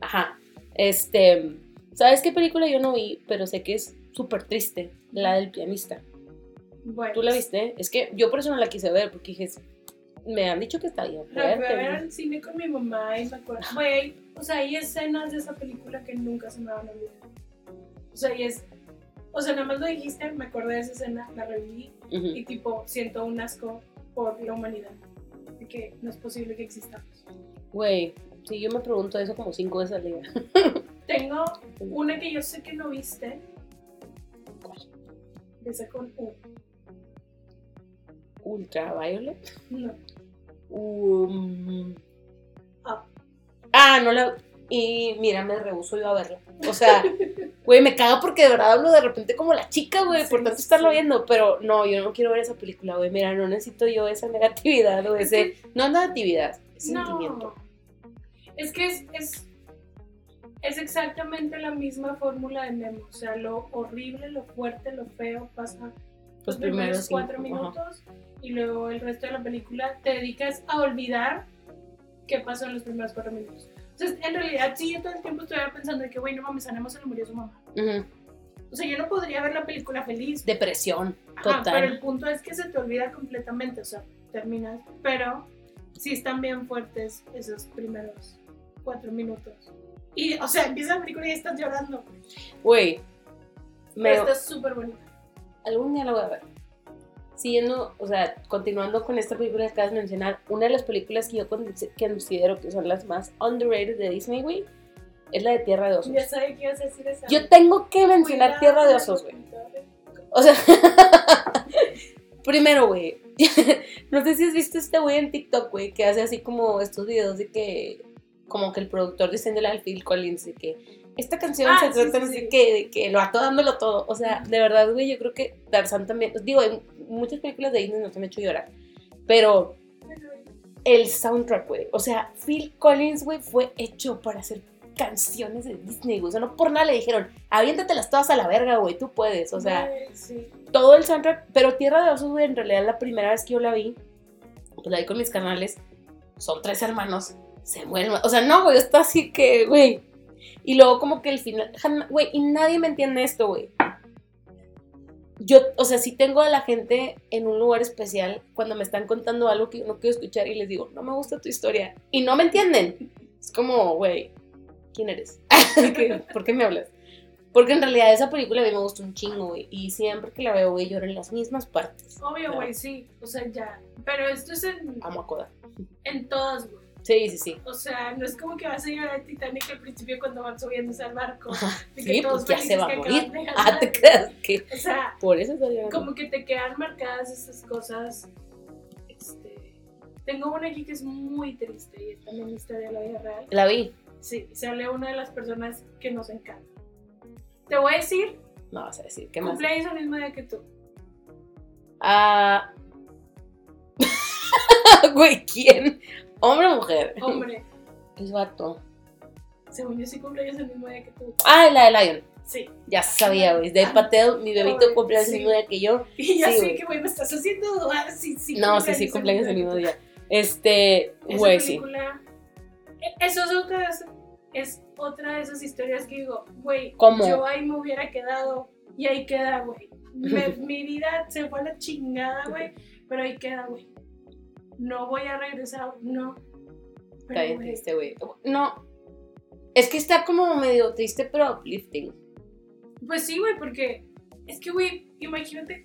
Speaker 2: ajá. Este, ¿sabes qué película yo no vi? Pero sé que es súper triste, la del pianista.
Speaker 3: Bueno,
Speaker 2: ¿Tú la viste? Es que yo por eso no la quise ver, porque dije, me han dicho que está bien
Speaker 3: La fui a
Speaker 2: fuerte.
Speaker 3: ver al cine con mi mamá y me acuerdo, güey, o sea, hay escenas de esa película que nunca se me van a olvidar. O sea, y es, o sea, nada más lo dijiste, me acordé de esa escena, la reviví
Speaker 2: Ujú.
Speaker 3: y tipo, siento un asco por la humanidad, de que no es posible que existamos.
Speaker 2: Güey, sí, yo me pregunto eso como cinco veces al día. [laughs]
Speaker 3: Tengo una que yo sé que no viste,
Speaker 2: ¿Cuál?
Speaker 3: esa con U.
Speaker 2: Ultraviolet.
Speaker 3: No,
Speaker 2: Um,
Speaker 3: Ah.
Speaker 2: Ah, no la. Y mira, me rehuso yo a verla. O sea, [laughs] güey, me caga porque de verdad hablo de repente como la chica, güey, por tanto estarlo
Speaker 3: sí.
Speaker 2: viendo. Pero no, yo no quiero ver esa película, güey. Mira, no necesito yo esa negatividad o
Speaker 3: Es
Speaker 2: ese. No es negatividad, es
Speaker 3: no.
Speaker 2: sentimiento.
Speaker 3: Es que es, es, es exactamente la misma fórmula de Memo. O sea, lo horrible, lo fuerte, lo feo pasa los primeros
Speaker 2: cinco,
Speaker 3: cuatro
Speaker 2: ajá.
Speaker 3: minutos y luego el resto de la película te dedicas a olvidar qué pasó en los primeros cuatro minutos. Entonces, en realidad, sí, yo todo el tiempo estuviera pensando de que, güey, no mames, a Nemo se le murió su mamá.
Speaker 2: Ujú.
Speaker 3: O sea, yo no podría ver la película feliz.
Speaker 2: Depresión,
Speaker 3: Ajá,
Speaker 2: total.
Speaker 3: pero el punto es que se te olvida completamente, o sea, terminas. Pero sí están bien fuertes esos primeros cuatro minutos. Y, o sea, empieza la película y estás llorando.
Speaker 2: Güey, me,
Speaker 3: está súper bonita.
Speaker 2: Algún día la voy a ver. Siguiendo, o sea, continuando con esta película que acabas de mencionar, una de las películas que yo considero que son las más underrated de Disney, güey, es la de Tierra de Osos.
Speaker 3: Ya sabía que ibas a decir esa.
Speaker 2: Yo tengo que mencionar
Speaker 3: Cuidado
Speaker 2: Tierra de Osos, güey. O sea, [laughs] primero, güey, [laughs] no sé si has visto este güey en TikTok, güey, que hace así como estos videos de que, como que el productor diciéndole al Phil Collins de que esta canción
Speaker 3: Ah,
Speaker 2: se trata
Speaker 3: sí,
Speaker 2: sé
Speaker 3: sí.
Speaker 2: qué, de que lo ato dándolo todo. O sea, de verdad, güey, yo creo que Tarzán también, digo, en muchas películas de Disney nos han hecho llorar, pero el soundtrack, güey, o sea, Phil Collins, güey, fue hecho para hacer canciones de Disney, güey. O sea, no por nada le dijeron, aviéntatelas todas a la verga, güey, tú puedes. O sea, todo el soundtrack, pero Tierra de Osos, güey, en realidad la primera vez que yo la vi, pues la vi con mis canales, son tres hermanos, se mueren, o sea, no, güey, está así que, güey, y luego como que el final, güey, y nadie me entiende esto, güey. Yo, o sea, sí tengo a la gente en un lugar especial cuando me están contando algo que yo no quiero escuchar y les digo, no me gusta tu historia, y no me entienden. Es como, güey, ¿quién eres? [laughs] ¿Qué- ¿Por qué me hablas? Porque en realidad esa película a mí me gusta un chingo, güey. Y siempre que la veo, güey, lloro en las mismas partes.
Speaker 3: Obvio, güey, sí. O sea, ya. Pero esto es en,
Speaker 2: Amo a Koda.
Speaker 3: en todas, güey.
Speaker 2: Sí, sí, sí.
Speaker 3: O sea, no es como que vas a llorar en Titanic al principio cuando van subiéndose al barco. De que
Speaker 2: Sí,
Speaker 3: todos
Speaker 2: pues ya se va a
Speaker 3: que
Speaker 2: morir. Ah, te creas que
Speaker 3: O sea,
Speaker 2: por eso
Speaker 3: como que te quedan marcadas estas cosas. Este, tengo una aquí que es muy triste y es también la historia de la vida real.
Speaker 2: La vi.
Speaker 3: Sí, sale una de las personas que nos encanta. Te voy a decir,
Speaker 2: No vas a decir, ¿qué más?
Speaker 3: cumpleaños el mismo día que tú.
Speaker 2: Ah. [laughs] güey, ¿quién? ¿Hombre o mujer?
Speaker 3: Hombre, [laughs]
Speaker 2: Es vato.
Speaker 3: según yo sí cumpleaños el mismo día que tú.
Speaker 2: Ah, la de Lion.
Speaker 3: Sí.
Speaker 2: Ya sabía, güey. De Patel, mi bebito
Speaker 3: Ay,
Speaker 2: cumpleaños el
Speaker 3: sí.
Speaker 2: mismo día que yo. [laughs]
Speaker 3: Y ya
Speaker 2: Sí,
Speaker 3: sé que, güey, me estás haciendo dudar si sí.
Speaker 2: No, sí, sí, cumpleaños el mismo día. Este, güey, sí.
Speaker 3: película, Eso es otra, de esas- es otra de esas historias que digo, güey,
Speaker 2: ¿Cómo?
Speaker 3: yo ahí me hubiera quedado y ahí queda, güey. [laughs] Mi vida se fue a la chingada, güey, pero ahí queda, güey. No voy a regresar, no.
Speaker 2: Está bien triste, güey. No. Es que está como medio triste, pero uplifting.
Speaker 3: Pues sí, güey, porque es que, güey, imagínate,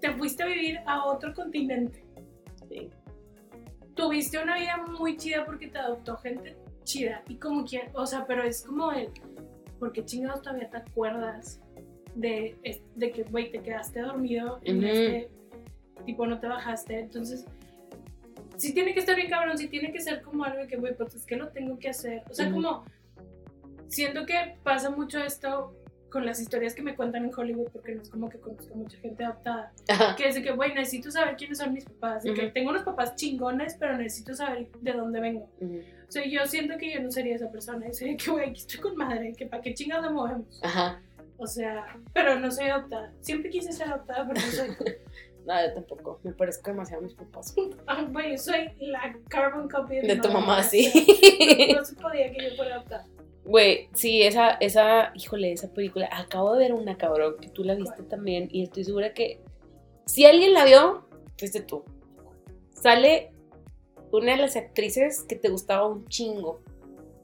Speaker 3: te fuiste a vivir a otro continente.
Speaker 2: Sí.
Speaker 3: Tuviste una vida muy chida porque te adoptó gente chida. Y como quien, o sea, pero es como el, porque chingados todavía te acuerdas de, de que, güey, te quedaste dormido en este, tipo, no te bajaste. Entonces, sí tiene que estar bien cabrón, sí tiene que ser como algo que, güey, pues es que lo tengo que hacer. O sea, como, siento que pasa mucho esto con las historias que me cuentan en Hollywood, porque no es como que conozco mucha gente adoptada,
Speaker 2: Ajá.
Speaker 3: que es de que, güey, necesito saber quiénes son mis papás, de que
Speaker 2: Ujú.
Speaker 3: tengo unos papás chingones, pero necesito saber de dónde vengo.
Speaker 2: Ujú.
Speaker 3: O sea, yo siento que yo no sería esa persona, yo sería que, güey, aquí estoy con madre, que para qué chingados la movemos.
Speaker 2: Ajá.
Speaker 3: O sea, pero no soy adoptada. Siempre quise ser adoptada, pero no soy. [laughs]
Speaker 2: No, yo tampoco. Me parezco demasiado a mis papás. [laughs]
Speaker 3: Ah, Güey, soy la carbon copy de, mi
Speaker 2: De tu mamá, sí.
Speaker 3: no se podía que yo fuera adoptada.
Speaker 2: Güey, sí, esa, esa, híjole, esa película. Acabo de ver una, cabrón, que tú la viste
Speaker 3: ¿Cuál?
Speaker 2: también. Y estoy segura que si alguien la vio, fuiste tú. Sale una de las actrices que te gustaba un chingo.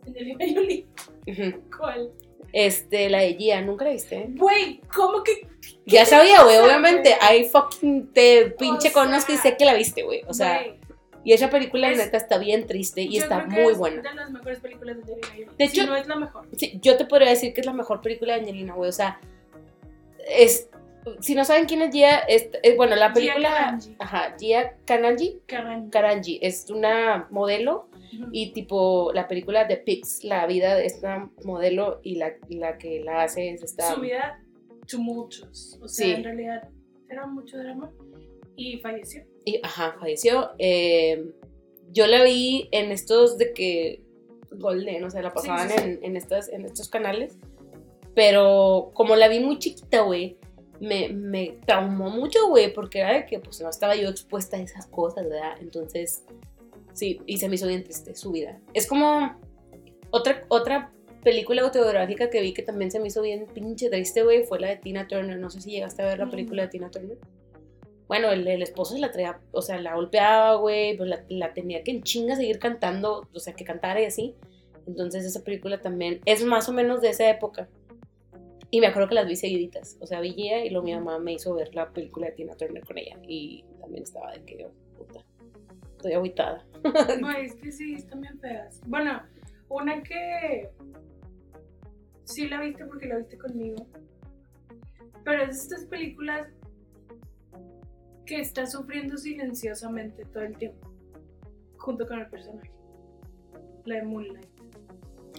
Speaker 3: Angelina Jolie.
Speaker 2: Ujú.
Speaker 3: ¿Cuál?
Speaker 2: Este, la de Gia, ¿nunca la viste?
Speaker 3: Güey, ¿cómo que?
Speaker 2: Ya sabía, güey, obviamente. Ahí fucking te pinche
Speaker 3: O
Speaker 2: conozco y sé que la viste, güey. O sea, y esa película,
Speaker 3: es-
Speaker 2: neta, está bien triste y está muy
Speaker 3: es
Speaker 2: buena.
Speaker 3: de las mejores películas de Angelina.
Speaker 2: De
Speaker 3: si
Speaker 2: hecho-
Speaker 3: no es la mejor.
Speaker 2: Sí, yo te podría decir que es la mejor película de Angelina, güey. O sea, es. Si no saben quién es Gia, es, es- bueno, la
Speaker 3: Gia
Speaker 2: película.
Speaker 3: Karanji.
Speaker 2: Ajá, Gia Kananji.
Speaker 3: Carran.
Speaker 2: Karanji es una modelo Y tipo la película de Pix, la vida de esta modelo y la, la que la hace es esta.
Speaker 3: Su vida, tumultos. O sea,
Speaker 2: Sí.
Speaker 3: en realidad era mucho drama. Y falleció.
Speaker 2: Y, ajá, falleció. Eh, yo la vi en estos de que Golden, o sea, la pasaban
Speaker 3: sí, sí.
Speaker 2: En, en, estas, en estos canales. Pero como la vi muy chiquita, güey, me, me traumó mucho, güey, porque era de que pues no estaba yo expuesta a esas cosas, ¿verdad? Entonces, sí, y se me hizo bien triste su vida. Es como otra, otra película autobiográfica que vi que también se me hizo bien pinche triste, güey, fue la de Tina Turner. No sé si llegaste a ver la
Speaker 3: Mm.
Speaker 2: película de Tina Turner. Bueno, el, el esposo se la traía, o sea, la golpeaba, güey, pues la, la tenía que en chinga seguir cantando, o sea, que cantara y así. Entonces esa película también es más o menos de esa época. Y me acuerdo que las vi seguiditas. O sea, vi ella y luego mi mamá me hizo ver la película de Tina Turner con ella. Y también estaba de que, oh, puta, estoy agüitada.
Speaker 3: Güey, es que sí, están bien feas. Bueno, una que sí la viste porque la viste conmigo. Pero es estas películas que está sufriendo silenciosamente todo el tiempo. Junto con el personaje. La de Moonlight.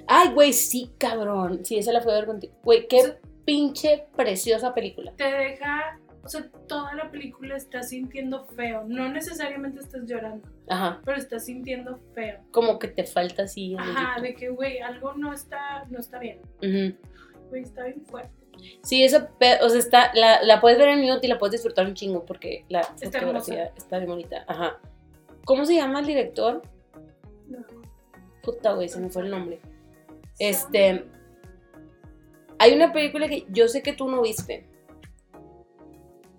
Speaker 2: Ay, güey, sí, cabrón. Sí, esa la fui a ver contigo. Güey, qué pinche preciosa película.
Speaker 3: Te deja. O sea, toda la película estás sintiendo feo. No necesariamente estás llorando,
Speaker 2: Ajá.
Speaker 3: pero estás sintiendo feo.
Speaker 2: Como que te falta así.
Speaker 3: Ajá, de que, güey, algo no está, no está bien. Güey, está bien fuerte.
Speaker 2: Sí, pe- o sea, está, la, la puedes ver en minuto y la puedes disfrutar un chingo porque la
Speaker 3: Está
Speaker 2: fotografía está bien bonita. Ajá. ¿Cómo se llama el director?
Speaker 3: No.
Speaker 2: Puta, güey, se me fue el nombre. Este. Hay una película que yo sé que tú no viste.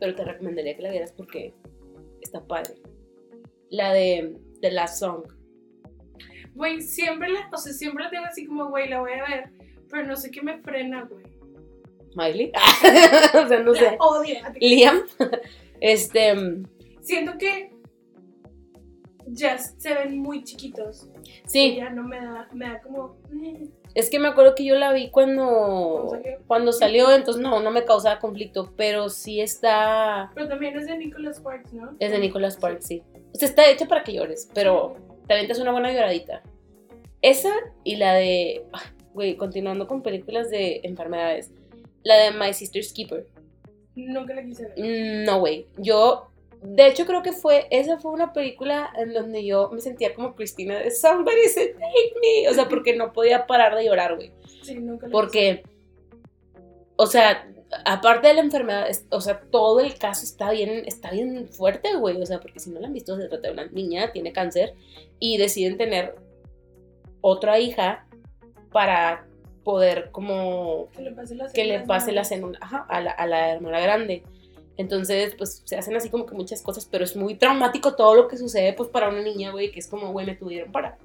Speaker 2: Pero te recomendaría que la vieras porque está padre. La de The Last Song.
Speaker 3: Güey, siempre la, o sea, siempre la tengo así como, güey, la voy a ver, pero no sé qué me frena, güey.
Speaker 2: Miley. [laughs] o sea, no sé.
Speaker 3: La odio.
Speaker 2: Liam. Este.
Speaker 3: Siento que ya se ven muy chiquitos. Y
Speaker 2: Sí,
Speaker 3: ya no me da, me da como.
Speaker 2: Es que me acuerdo que yo la vi cuando.
Speaker 3: ¿Cuándo salió?
Speaker 2: Cuando salió, entonces no, no me causaba conflicto. Pero sí está.
Speaker 3: Pero también es de Nicholas Sparks, ¿no?
Speaker 2: Es de Nicholas Sparks, sí. O sea, está hecha para que llores, pero te aventas una buena lloradita. Esa y la de. ay, Güey, continuando con películas de enfermedades. La de My Sister's Keeper.
Speaker 3: Nunca la quise ver.
Speaker 2: Mm, No, güey. Yo. De hecho, creo que fue. Esa fue una película en donde yo me sentía como Cristina de Somebody said take me. O sea, porque no podía parar de llorar, güey.
Speaker 3: Sí, nunca la
Speaker 2: Porque. O sea, aparte de la enfermedad, o sea, todo el caso está bien, está bien fuerte, güey. O sea, porque si no la han visto, se trata de una niña, tiene cáncer y deciden tener otra hija para poder como.
Speaker 3: Que le pase la
Speaker 2: que le pase la cena a, la, a la hermana grande. Entonces, pues se hacen así como que muchas cosas, pero es muy traumático todo lo que sucede, pues para una niña, güey, que es como, güey, me tuvieron para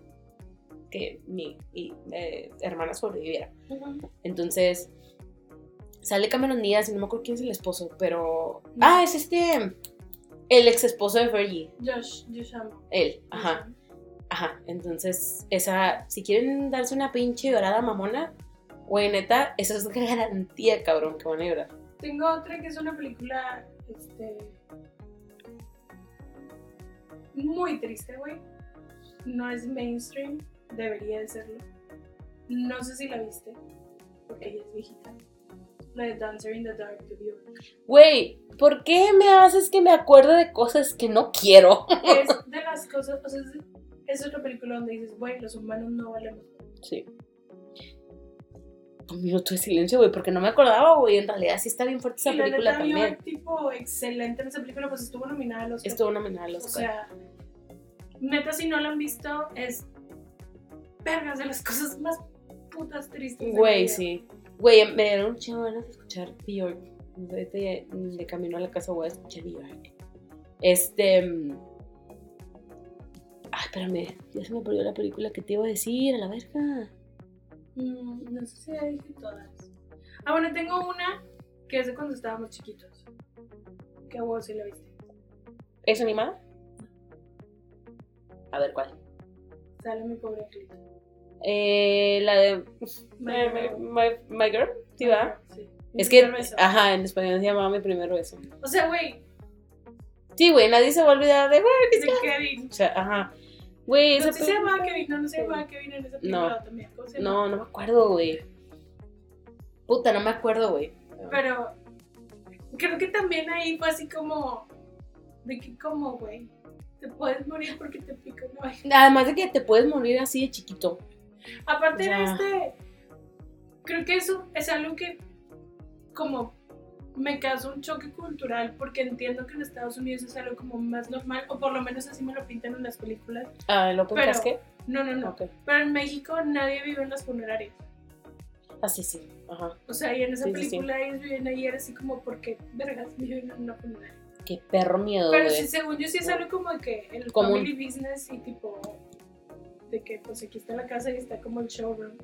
Speaker 2: que mi, mi, eh, hermana sobreviviera. Entonces, sale Cameron Díaz, y no me acuerdo quién es el esposo, pero.
Speaker 3: No.
Speaker 2: Ah, es este. El ex esposo de Fergie.
Speaker 3: Josh, Josh amo.
Speaker 2: Él, ajá, ajá. Entonces, esa. Si quieren darse una pinche llorada mamona, güey, neta, eso es [laughs] garantía, cabrón, que van a llorar.
Speaker 3: Tengo otra que es una película, este, muy triste, güey. No es mainstream, debería de serlo. No sé si la viste, porque ella es viejita. La de Dancer in the Dark to View.
Speaker 2: Güey, ¿por qué me haces que me acuerde de cosas que no quiero?
Speaker 3: Es [laughs] de las cosas, o sea, es, es otra película donde dices, güey, los humanos no valemos.
Speaker 2: Sí. Un minuto de silencio, güey, porque no me acordaba, güey. En realidad sí está bien fuerte esa
Speaker 3: Y la
Speaker 2: película
Speaker 3: neta,
Speaker 2: también.
Speaker 3: Bjork, tipo, excelente en esa película, pues estuvo nominada a los
Speaker 2: Estuvo nominada al
Speaker 3: O
Speaker 2: Oscar.
Speaker 3: sea, neta, si no la han visto, es vergas de las cosas más putas tristes. de la
Speaker 2: Güey, sí. Güey, me dieron un chingo de ganas de escuchar Bjork. Ya de camino a la casa voy a escuchar Bjork. Este. mm, Ay, espérame. Ya se me perdió la película que te iba a decir, a la verga.
Speaker 3: Mm, no sé si ya dije todas. Ah, bueno, tengo una que es de cuando estábamos chiquitos. Que vos sí la viste.
Speaker 2: ¿Es animada? A ver, ¿cuál?
Speaker 3: Sale mi pobre Clito.
Speaker 2: Eh, la de. My,
Speaker 3: My
Speaker 2: my,
Speaker 3: Girl.
Speaker 2: my- my Girl, ¿sí va?
Speaker 3: Sí.
Speaker 2: Es que,
Speaker 3: primer beso.
Speaker 2: ajá, en español se llamaba mi primer beso.
Speaker 3: O sea, güey,
Speaker 2: Sí, güey, nadie se va a olvidar de.
Speaker 3: Kevin.
Speaker 2: O sea, ajá. Güey,
Speaker 3: No
Speaker 2: esa
Speaker 3: sé si se llamaba Kevin, no, no se llamaba Kevin en esa película también. ¿Cómo se
Speaker 2: No, no me acuerdo, güey. Puta, no me acuerdo, güey.
Speaker 3: Pero creo que también ahí fue así como. De que, como, güey, te puedes morir porque te pica una vaina.
Speaker 2: Además de que te puedes morir así de chiquito.
Speaker 3: Aparte
Speaker 2: O sea-
Speaker 3: de este, creo que eso es algo que como me causa un choque cultural porque entiendo que en Estados Unidos es algo como más normal, o por lo menos así me lo pintan en las películas.
Speaker 2: Ah, ¿lo
Speaker 3: Pero-
Speaker 2: qué?
Speaker 3: No, no, no.
Speaker 2: Ok.
Speaker 3: Pero en México nadie vive en las funerarias.
Speaker 2: Ah, sí, sí. Ajá.
Speaker 3: O sea, y en esa
Speaker 2: Sí, sí, sí.
Speaker 3: película ellos viven ahí, era así como porque, vergas, viven en una funeraria.
Speaker 2: Qué perro miedo,
Speaker 3: Pero sí, según yo sí es algo como de que el
Speaker 2: Común.
Speaker 3: family business y tipo de que pues aquí está la casa y está como el showroom.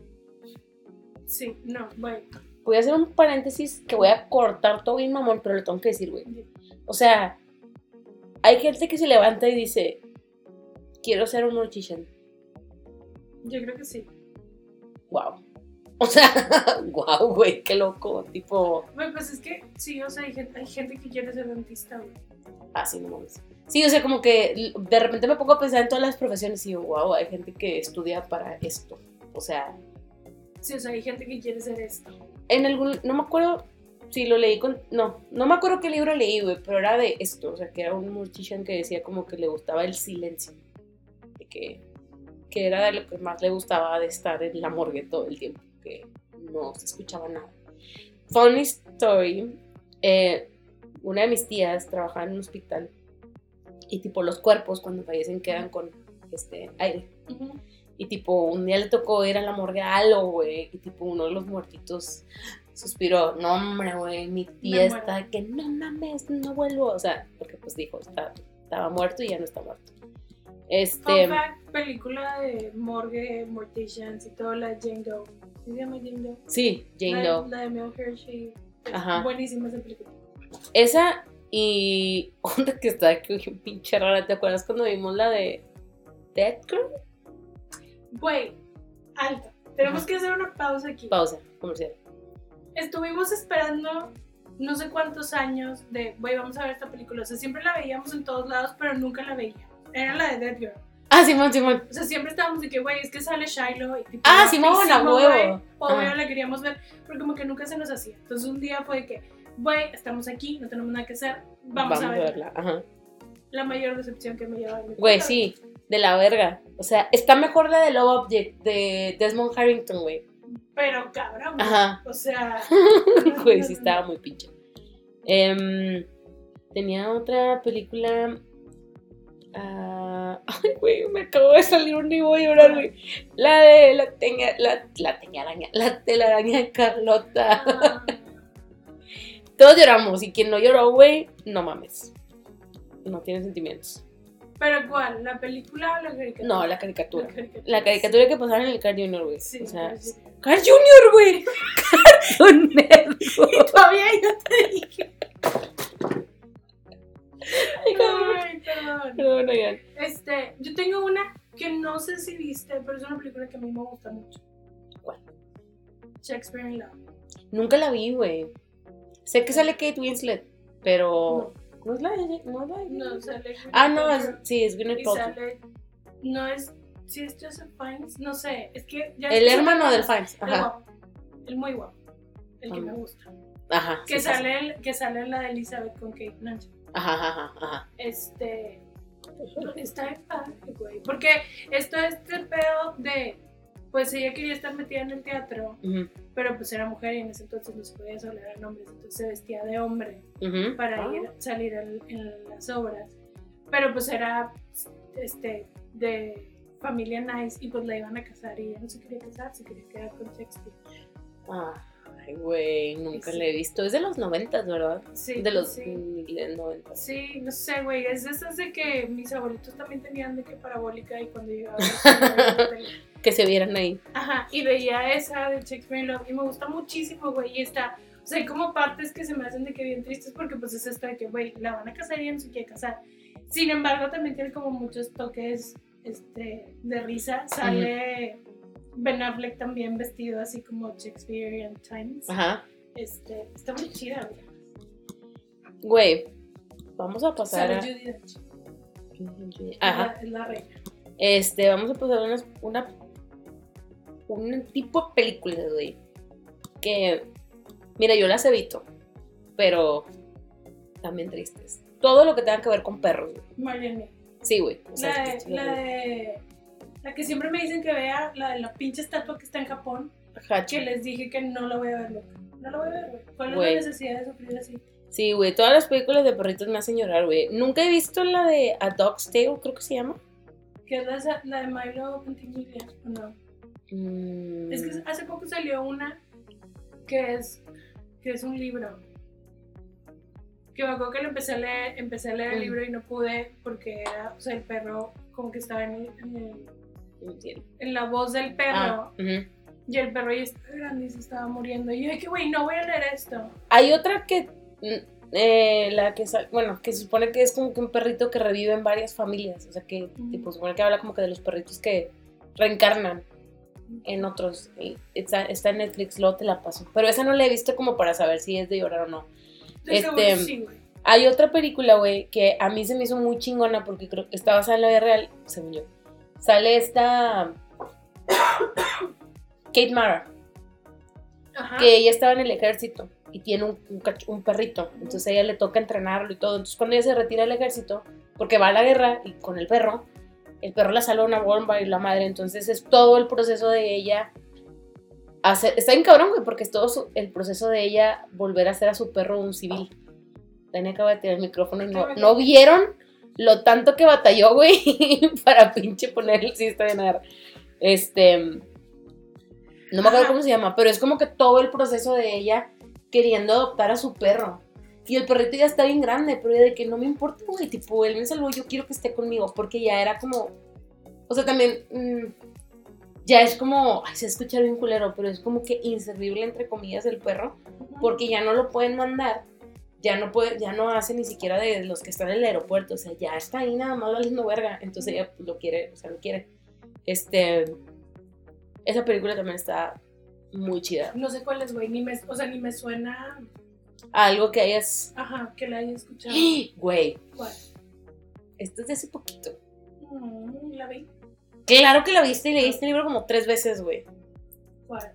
Speaker 3: Sí, no, bueno.
Speaker 2: Voy a hacer un paréntesis que voy a cortar todo bien mamón, pero lo tengo que decir, güey. O sea, hay gente que se levanta y dice, quiero ser un mortician.
Speaker 3: Yo creo que sí.
Speaker 2: Wow. O sea, [laughs] wow, güey, qué loco. Tipo,
Speaker 3: Bueno, pues es que sí, o sea, hay gente, hay gente que quiere ser dentista, güey.
Speaker 2: así no mames. Sí, o sea, como que de repente me pongo a pensar en todas las profesiones y digo, wow, hay gente que estudia para esto. O sea,
Speaker 3: Sí, o sea, hay gente que quiere ser esto.
Speaker 2: En algún, no me acuerdo si lo leí con, no, no me acuerdo qué libro leí, güey, pero era de esto, o sea, que era un mortician que decía como que le gustaba el silencio, de que, que era de lo que más le gustaba de estar en la morgue todo el tiempo, que no se escuchaba nada. Funny story, eh, una de mis tías trabajaba en un hospital y tipo los cuerpos cuando fallecen quedan con este aire. Y tipo, un día le tocó ir a la morgue a algo, güey. Y tipo, uno de los muertitos suspiró. No, hombre, güey, mi tía está que no mames, no vuelvo. O sea, porque pues dijo, está- estaba muerto y ya no está muerto. Este.
Speaker 3: Fact, película de morgue, morticians y todo, la de Jane Doe. ¿Sí se llama Jane Doe?
Speaker 2: Sí, Jane
Speaker 3: la,
Speaker 2: Doe.
Speaker 3: La de Mel Hershey.
Speaker 2: Ajá.
Speaker 3: Buenísima esa película.
Speaker 2: Esa y [laughs] otra que está aquí pinche rara. ¿Te acuerdas cuando vimos la de Dead Girl?
Speaker 3: Güey, alto. Tenemos que hacer una pausa aquí.
Speaker 2: Pausa, comercial.
Speaker 3: Estuvimos esperando no sé cuántos años de, güey, vamos a ver esta película. O sea, siempre la veíamos en todos lados, pero nunca la veíamos. Era la de Dead Girl.
Speaker 2: Ah, Simón, Simón.
Speaker 3: O sea, siempre estábamos de que, güey, es que sale Shiloh y tipo.
Speaker 2: Ah, Simón, a
Speaker 3: guapísimo,
Speaker 2: huevo.
Speaker 3: güey. Obvio la queríamos ver, pero como que nunca se nos hacía. Entonces un día fue de que, güey, estamos aquí, no tenemos nada que hacer, vamos, a verla.
Speaker 2: Ajá.
Speaker 3: La mayor decepción que me lleva en mi
Speaker 2: Güey, sí, de la verga. O sea, está mejor la de Love Object de Desmond Harrington, güey.
Speaker 3: Pero cabrón.
Speaker 2: Ajá.
Speaker 3: O sea. [laughs]
Speaker 2: Güey, sí estaba muy pinche. Em, tenía otra película. ah, ay, güey, me acabo de salir un y voy a llorar, güey. La de la teña, la, la teñaraña, la telaraña de Carlota.
Speaker 3: Ah,
Speaker 2: Todos lloramos y quien no lloró, güey, no mames. No tiene sentimientos.
Speaker 3: Pero ¿cuál? ¿La película o la caricatura?
Speaker 2: No, la caricatura.
Speaker 3: La caricatura.
Speaker 2: La caricatura que pasaron en el Car Junior, güey.
Speaker 3: Sí,
Speaker 2: o sea,
Speaker 3: sí.
Speaker 2: Car Junior, güey. [laughs] Cartoon Network.
Speaker 3: Todavía yo te dije.
Speaker 2: Ay.
Speaker 3: Ay, perdón.
Speaker 2: Perdón, oigan.
Speaker 3: Este, yo tengo una que no sé si viste, pero es una película que a mí me gusta mucho.
Speaker 2: ¿Cuál?
Speaker 3: Shakespeare in Love.
Speaker 2: Nunca la vi, güey. Sé que sale Kate Winslet, pero. ¿No es la de.? No, es la de-
Speaker 3: No, sale.
Speaker 2: Ah, no, es, sí, es Gwyneth Paltrow.
Speaker 3: No es. Si es Joseph Fiennes, no sé. Es que ya.
Speaker 2: El hermano del Fiennes.
Speaker 3: El
Speaker 2: Ajá.
Speaker 3: El muy guapo. El que
Speaker 2: Ah.
Speaker 3: me gusta.
Speaker 2: Ajá.
Speaker 3: Que sale, el- que sale la de Elizabeth con Kate Blanchett.
Speaker 2: Ajá, ajá, ajá.
Speaker 3: Este. Está en padre, güey. Porque esto es este pedo de. Pues ella quería estar metida en el teatro, pero pues era mujer y en ese entonces no se podía hablar a hombres, entonces se vestía de hombre para
Speaker 2: Ah.
Speaker 3: ir salir en, en las obras. Pero pues era este de familia nice y pues la iban a casar y ella no se quería casar, se quería quedar con Shakespeare.
Speaker 2: Ay, güey, nunca
Speaker 3: Sí.
Speaker 2: la he visto. Es de los noventas, ¿verdad?
Speaker 3: Sí,
Speaker 2: De los noventas.
Speaker 3: Sí, no sé, güey, es de esas de que mis abuelitos también tenían de que parabólica y cuando llegaba [laughs]
Speaker 2: Que se vieran ahí.
Speaker 3: Ajá, y veía esa de Shakespeare in Love y me gusta muchísimo, güey, y está, o sea, hay como partes que se me hacen de que bien tristes porque pues es esto de que, güey, la van a casar y ella no se quiere casar. Sin embargo, también tiene como muchos toques, este, de risa. Sale Ben Affleck también vestido así como Shakespearean Times.
Speaker 2: Ajá.
Speaker 3: Este, está muy chida, güey.
Speaker 2: Güey, vamos a pasar a.
Speaker 3: Dench.
Speaker 2: Ajá.
Speaker 3: Es la, reina.
Speaker 2: Este, vamos a pasar una. Un tipo de películas, güey. Que. Mira, yo las evito. Pero. También tristes. Todo lo que tenga que ver con perros, güey.
Speaker 3: Marianne.
Speaker 2: Sí, güey. O sea,
Speaker 3: La de, la de La que siempre me dicen que vea, la de la pinche estatua que está en Japón,
Speaker 2: Hachi.
Speaker 3: que les dije que no la voy a ver nunca. No la voy a ver, güey. ¿Cuál es la necesidad de sufrir así?
Speaker 2: Sí, güey, todas las películas de perritos me hacen llorar, güey. Nunca he visto la de A Dog's Tale, creo que se llama.
Speaker 3: Que es la, la de Milo Ventimiglia, ¿o no?
Speaker 2: Mm,
Speaker 3: Es que hace poco salió una que es, que es un libro. Que me acuerdo que lo empecé a leer, empecé a leer el
Speaker 2: Mm.
Speaker 3: libro y no pude porque era, o sea, el perro como que estaba en, el- en, el- en la voz del perro
Speaker 2: Ah, ujú.
Speaker 3: y el perro ya estaba grande y se estaba muriendo. Y yo dije, güey, no voy a leer esto.
Speaker 2: Hay otra que. mm, eh, la que bueno, que se supone que es como que un perrito que revive en varias familias. O sea que tipo, se supone que habla como que de los perritos que reencarnan en otros. Está, está en Netflix, luego te la paso. Pero esa no la he visto como para saber si es de llorar o no. Este,
Speaker 3: sí.
Speaker 2: Hay otra película, güey, que a mí se me hizo muy chingona porque creo que está basada en la vida real, según yo. Sale esta. [coughs] Kate Mara,
Speaker 3: Ajá.
Speaker 2: que ella estaba en el ejército y tiene un, un cach- un perrito. Entonces a ella le toca entrenarlo y todo. Entonces cuando ella se retira del ejército, porque va a la guerra y con el perro, el perro la salva una bomba y la madre. Entonces es todo el proceso de ella. Hacer, está bien cabrón, güey, porque es todo el proceso de ella volver a hacer a su perro un civil. Dani acaba de tirar el micrófono y no, no vieron lo tanto que batalló, güey, [laughs] para pinche poner el bien, a ver. Este. No me acuerdo
Speaker 3: Ajá.
Speaker 2: cómo se llama, pero es como que todo el proceso de ella queriendo adoptar a su perro. Y el perrito ya está bien grande, pero ella de que no me importa, güey, tipo, él me salvó, yo quiero que esté conmigo, porque ya era como. O sea, también. mm, ya es como. Ay, se escucha bien culero, pero es como que inservible, entre comillas, el perro porque ya no lo pueden mandar, ya no puede, ya no hace ni siquiera de los que están en el aeropuerto, o sea, ya está ahí nada más valiendo verga, entonces ella lo quiere, o sea, lo quiere. Este, esa película también está muy chida.
Speaker 3: No sé cuál es, güey. Ni me, o sea, ni me suena.
Speaker 2: Algo que hayas,
Speaker 3: Ajá, que la haya escuchado. [gasps]
Speaker 2: güey,
Speaker 3: ¿Cuál?
Speaker 2: esto es de hace poquito.
Speaker 3: Mm, la vi.
Speaker 2: Claro que la viste y leíste el libro como tres veces, güey.
Speaker 3: ¿Cuál?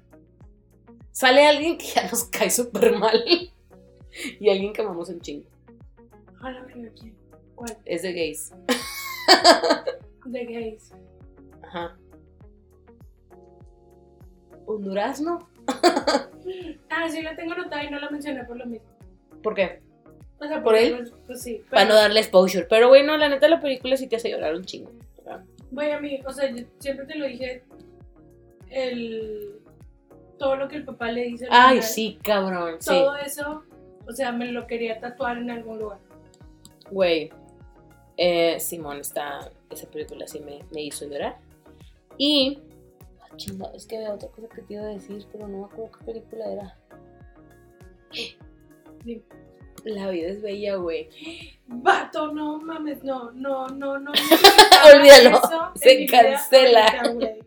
Speaker 2: Sale alguien que ya nos cae súper mal [laughs] y alguien que amamos un chingo.
Speaker 3: Ah, la verga, ¿quién? ¿Cuál?
Speaker 2: Es de gays.
Speaker 3: De gays.
Speaker 2: Ajá. ¿Un durazno? [laughs]
Speaker 3: Ah, sí, la tengo anotada y no la mencioné por lo mismo.
Speaker 2: ¿Por qué?
Speaker 3: O sea,
Speaker 2: ¿Por
Speaker 3: porque,
Speaker 2: él?
Speaker 3: Pues, sí.
Speaker 2: Para
Speaker 3: pero-
Speaker 2: no darle exposure. Pero bueno, la neta la película sí te hace llorar un chingo.
Speaker 3: Güey, a mí, o sea, yo siempre te lo dije. El. Todo lo que el papá le dice. al
Speaker 2: Ay,
Speaker 3: final,
Speaker 2: sí, cabrón. Sí.
Speaker 3: Todo eso, o sea, me lo quería tatuar en algún lugar.
Speaker 2: Güey. Eh, Simón está. Esa película sí me, me hizo llorar. Y. ah, chinga, es que había otra cosa que te iba a decir, pero no me acuerdo qué película era. La vida es bella, güey.
Speaker 3: Vato, no mames, no, no, no, no. [laughs]
Speaker 2: Olvídalo, se cancela.
Speaker 3: ahorita.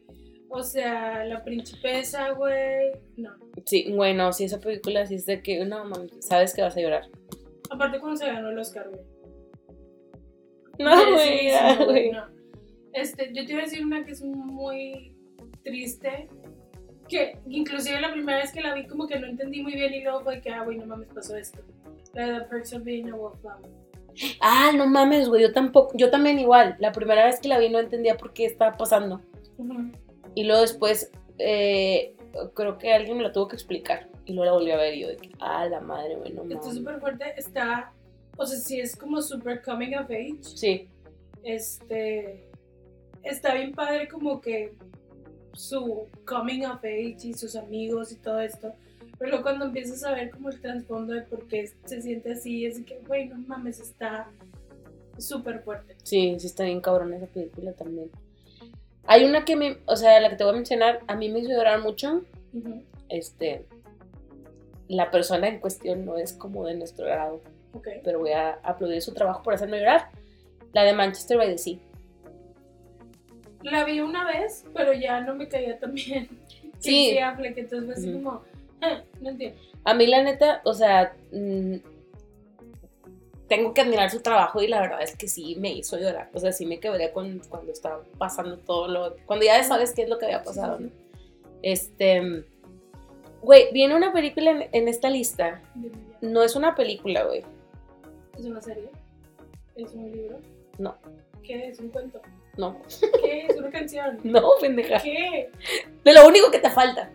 Speaker 3: O sea, la principesa, güey. No.
Speaker 2: Sí, bueno, sí, esa película sí es de que. No, mami, sabes que vas a llorar.
Speaker 3: Aparte cuando se ganó el Oscar, güey.
Speaker 2: No, güey.
Speaker 3: no. Este, yo te iba a decir una que es muy triste. Que inclusive la primera vez que la vi como que no entendí muy bien y luego fue que, ah, güey, no mames, pasó esto. La de Perks of Being a Wallflower.
Speaker 2: Ah, no mames, güey, yo tampoco, yo también igual. La primera vez que la vi no entendía por qué estaba pasando.
Speaker 3: Ujú.
Speaker 2: Y luego después, eh, creo que alguien me lo tuvo que explicar. Y luego la volví a ver y yo de que, ah, la madre, güey, no
Speaker 3: Está
Speaker 2: mames.
Speaker 3: súper fuerte, está, o sea, sí es como súper coming of age.
Speaker 2: Sí,
Speaker 3: Este, está bien padre como que su coming of age y sus amigos y todo esto. Pero luego cuando empiezas a ver como el trasfondo de por qué se siente así, es que, güey, no mames, está súper fuerte.
Speaker 2: sí, sí está bien cabrón esa película también. Hay una que me, o sea, la que te voy a mencionar, a mí me hizo llorar mucho.
Speaker 3: Ujú.
Speaker 2: Este, la persona en cuestión no es como de nuestro grado, pero voy a aplaudir su trabajo por hacerme llorar. La de Manchester by the Sea.
Speaker 3: La vi una vez, pero ya no me caía tan bien.
Speaker 2: Sí.
Speaker 3: sí, Affleck, entonces fue así como, eh, no entiendo.
Speaker 2: A mí la neta, o sea, mm, tengo que admirar su trabajo y la verdad es que sí me hizo llorar. O sea, sí me quebré con, cuando estaba pasando todo lo... Cuando ya sabes qué es lo que había pasado, ¿no? Este... Güey, viene una película en, en esta lista. No es una película, güey.
Speaker 3: ¿Es una serie? ¿Es un libro?
Speaker 2: No.
Speaker 3: ¿Qué es? ¿Un cuento?
Speaker 2: No,
Speaker 3: ¿Qué? Es una canción. [laughs]
Speaker 2: no, pendeja.
Speaker 3: ¿Qué?
Speaker 2: De lo único que te falta.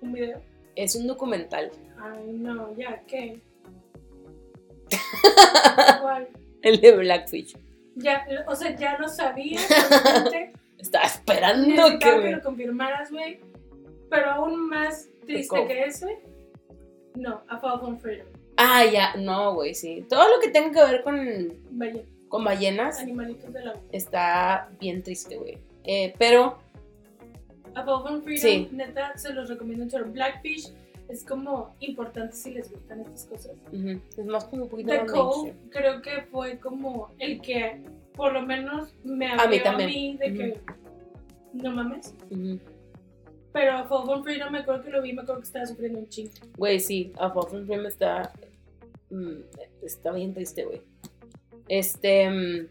Speaker 3: ¿Un video?
Speaker 2: Es un documental.
Speaker 3: Ay, no, ya, ¿qué? [laughs] ¿Cuál?
Speaker 2: El de Blackfish.
Speaker 3: Ya, o sea, ya lo sabía, [laughs]
Speaker 2: Estaba esperando que
Speaker 3: que lo confirmaras, güey. Pero aún más triste que ese, no, A Fall from Freedom.
Speaker 2: Ah, ya. No, güey, sí. Todo lo que tenga que ver con,
Speaker 3: Vaya,
Speaker 2: con ballenas
Speaker 3: animalitos de la
Speaker 2: está bien triste, güey. Eh, pero,
Speaker 3: A Fall from Freedom,
Speaker 2: Sí.
Speaker 3: neta, se los recomiendo chorro. Blackfish es como importante si les gustan estas cosas.
Speaker 2: es más como un poquito
Speaker 3: The
Speaker 2: mainstream.
Speaker 3: creo que fue como el que por lo menos me
Speaker 2: A
Speaker 3: abrió
Speaker 2: mí
Speaker 3: a mí de que no mames. Pero a Fall from Freedom me acuerdo que lo vi, me acuerdo que estaba sufriendo un chingo.
Speaker 2: Güey, sí, A Fall from Freedom está. mm, está bien triste, güey. Este. mm,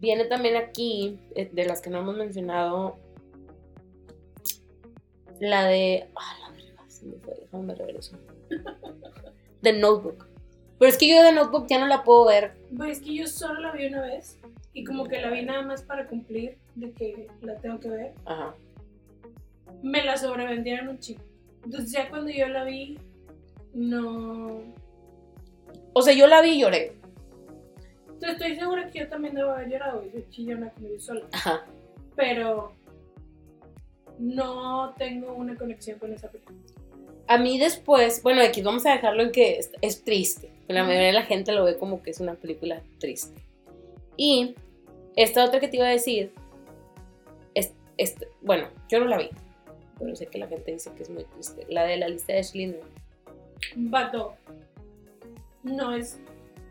Speaker 2: viene también aquí, eh, de las que no hemos mencionado. La de. Ah, la verga, se me fue, déjame regreso. [laughs] The Notebook. Pero es que yo de Notebook ya no la puedo ver.
Speaker 3: Pues es que yo solo la vi una vez y como que la vi nada más para cumplir de que la tengo que ver.
Speaker 2: Ajá.
Speaker 3: Me la sobrevendieron un chico. Entonces ya cuando yo la vi, no...
Speaker 2: O sea, yo la vi y lloré.
Speaker 3: Entonces estoy segura que yo también debo haber llorado y soy chillona como yo sola.
Speaker 2: Ajá.
Speaker 3: Pero no tengo una conexión con esa película.
Speaker 2: A mí después, bueno, aquí vamos a dejarlo en que es, es triste. La mayoría de la gente lo ve como que es una película triste. Y esta otra que te iba a decir, es, es- bueno, yo no la vi, pero sé que la gente dice que es muy triste. La de la lista de Schindler.
Speaker 3: Vato. No es...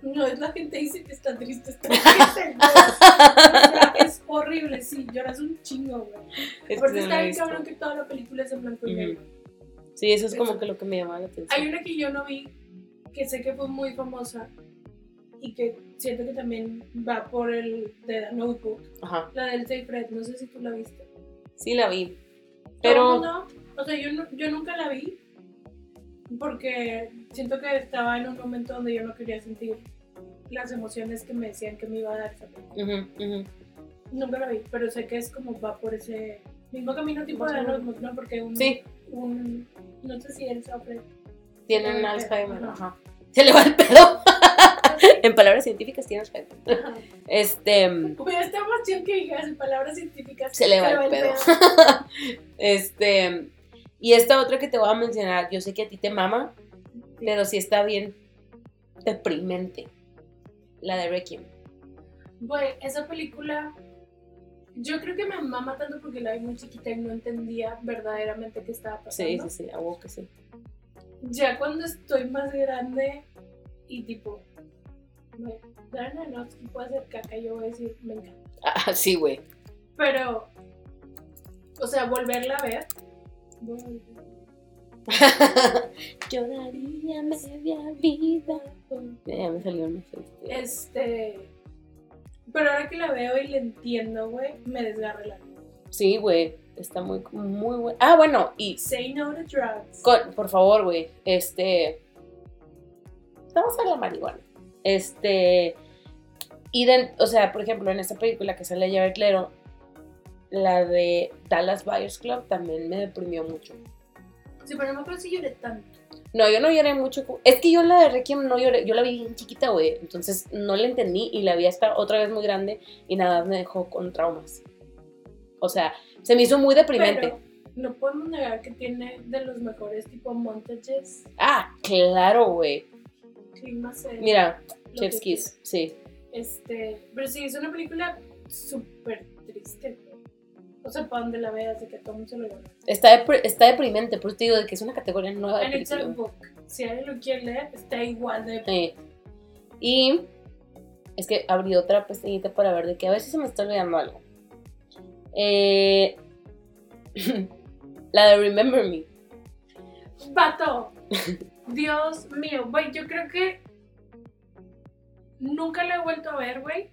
Speaker 3: No es la gente dice que está triste, está triste. güey. Es horrible, sí, lloras un chingo, güey.
Speaker 2: Es que
Speaker 3: Porque
Speaker 2: no
Speaker 3: está
Speaker 2: la
Speaker 3: bien cabrón que toda la película es en blanco y negro.
Speaker 2: Sí, eso es como
Speaker 3: Eso.
Speaker 2: que lo que me llama la atención.
Speaker 3: Hay una que yo no vi, que sé que fue muy famosa y que siento que también va por el de The Notebook,
Speaker 2: Ajá,
Speaker 3: la del Safe Red, no sé si tú la viste.
Speaker 2: sí la vi. Pero,
Speaker 3: mundo- o sea, yo, no- yo nunca la vi porque siento que estaba en un momento donde yo no quería sentir las emociones que me decían que me iba a dar esa película. Nunca la vi, pero sé que es como va por ese mismo camino tipo de. Notebook, ¿no? Porque un,
Speaker 2: sí,
Speaker 3: un no sé si él sufre.
Speaker 2: tienen
Speaker 3: Ajá.
Speaker 2: Alzheimer,
Speaker 3: Ajá.
Speaker 2: ajá. Se le va el pedo. [laughs] en palabras científicas tiene Alzheimer.
Speaker 3: Ajá.
Speaker 2: Este,
Speaker 3: Hubiera estado más chido que digas en palabras científicas.
Speaker 2: Se le va el pedo.
Speaker 3: pedo. [laughs]
Speaker 2: este, y esta otra que te voy a mencionar, yo sé que a ti te mama, pero sí está bien deprimente. La de Requiem.
Speaker 3: Güey, esa película. Yo creo que me mama tanto porque la vi muy chiquita y no entendía verdaderamente qué estaba pasando.
Speaker 2: Sí, sí, sí, a huevo que sí.
Speaker 3: Ya cuando estoy más grande y tipo. Me, Darren Aronofsky puede hacer caca, yo voy a decir, me encanta. [laughs]
Speaker 2: Ah, sí, güey.
Speaker 3: Pero. O sea, volverla a ver.
Speaker 2: Yo daría media vida. Ya me salió una este.
Speaker 3: Este. Pero ahora que la veo y la entiendo, güey, me desgarra la vida.
Speaker 2: Sí, güey. Está muy, muy bueno. Ah, bueno, y
Speaker 3: Say no to drugs.
Speaker 2: con- por favor, güey. Este. Vamos a la marihuana. Este. Y, de- o sea, por ejemplo, en esta película que sale Jared Leto, la de Dallas Buyers Club también me deprimió mucho.
Speaker 3: Sí, pero no me acuerdo si lloré tanto.
Speaker 2: No, yo no lloré mucho. Es que yo la de Requiem no lloré. Yo la vi bien chiquita, güey. Entonces no la entendí y la vi hasta otra vez muy grande y nada me dejó con traumas. O sea, se me hizo muy deprimente.
Speaker 3: Pero no podemos negar que tiene de los mejores tipo montages,
Speaker 2: Ah, claro, güey. Mira, Chef's Kiss, sí.
Speaker 3: Este, pero sí, es una película súper triste. O sea, para donde la veas, de que todo el mundo se lo.
Speaker 2: Está, está deprimente, por eso te digo de que es una categoría nueva
Speaker 3: a
Speaker 2: película.
Speaker 3: book. Si alguien lo quiere leer, está igual de.
Speaker 2: Sí. Y es que abrí otra pestañita para ver de que a ver si se me está olvidando algo. Eh, [laughs] la de Remember Me.
Speaker 3: ¡Vato! Dios mío, güey, yo creo que nunca la he vuelto a ver, güey.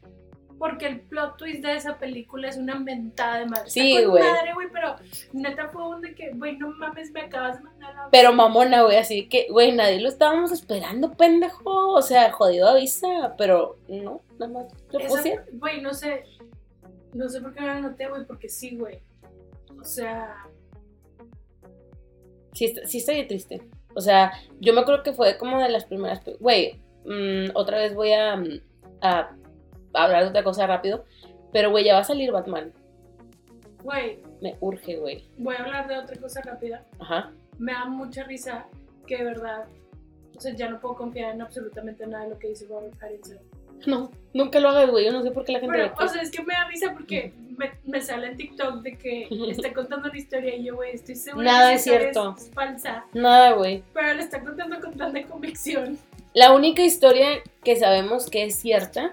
Speaker 3: Porque el plot twist de esa película es una mentada de madre.
Speaker 2: Sí, güey.
Speaker 3: madre, güey, pero neta fue un de que, güey, no mames, me acabas de mandar a la
Speaker 2: Pero mamona, güey, así que, güey, nadie lo estábamos esperando, pendejo. O sea, jodido avisa, pero no, nada más lo pusieron.
Speaker 3: Güey, no sé. No sé por qué no la anoté, güey, porque sí, güey. O sea,
Speaker 2: Sí, está- sí estoy triste. O sea, yo me acuerdo que fue como de las primeras. Güey, mm, otra vez voy a, mm, a hablar de otra cosa rápido. Pero, güey, ya va a salir Batman.
Speaker 3: güey,
Speaker 2: Me urge, güey.
Speaker 3: voy a hablar de otra cosa rápida.
Speaker 2: Ajá.
Speaker 3: Me da mucha risa que de verdad, o sea, ya no puedo confiar en absolutamente nada de lo que dice Robert Pattinson.
Speaker 2: No, nunca lo hagas, güey. Yo no sé por qué la gente
Speaker 3: Pero, o sea, es que me da risa porque me, me sale en TikTok de que [laughs] está contando una historia y yo, güey, estoy segura
Speaker 2: Nada
Speaker 3: que
Speaker 2: es cierto.
Speaker 3: es falsa,
Speaker 2: Nada, güey.
Speaker 3: pero la está contando con tanta convicción.
Speaker 2: La única historia que sabemos que es cierta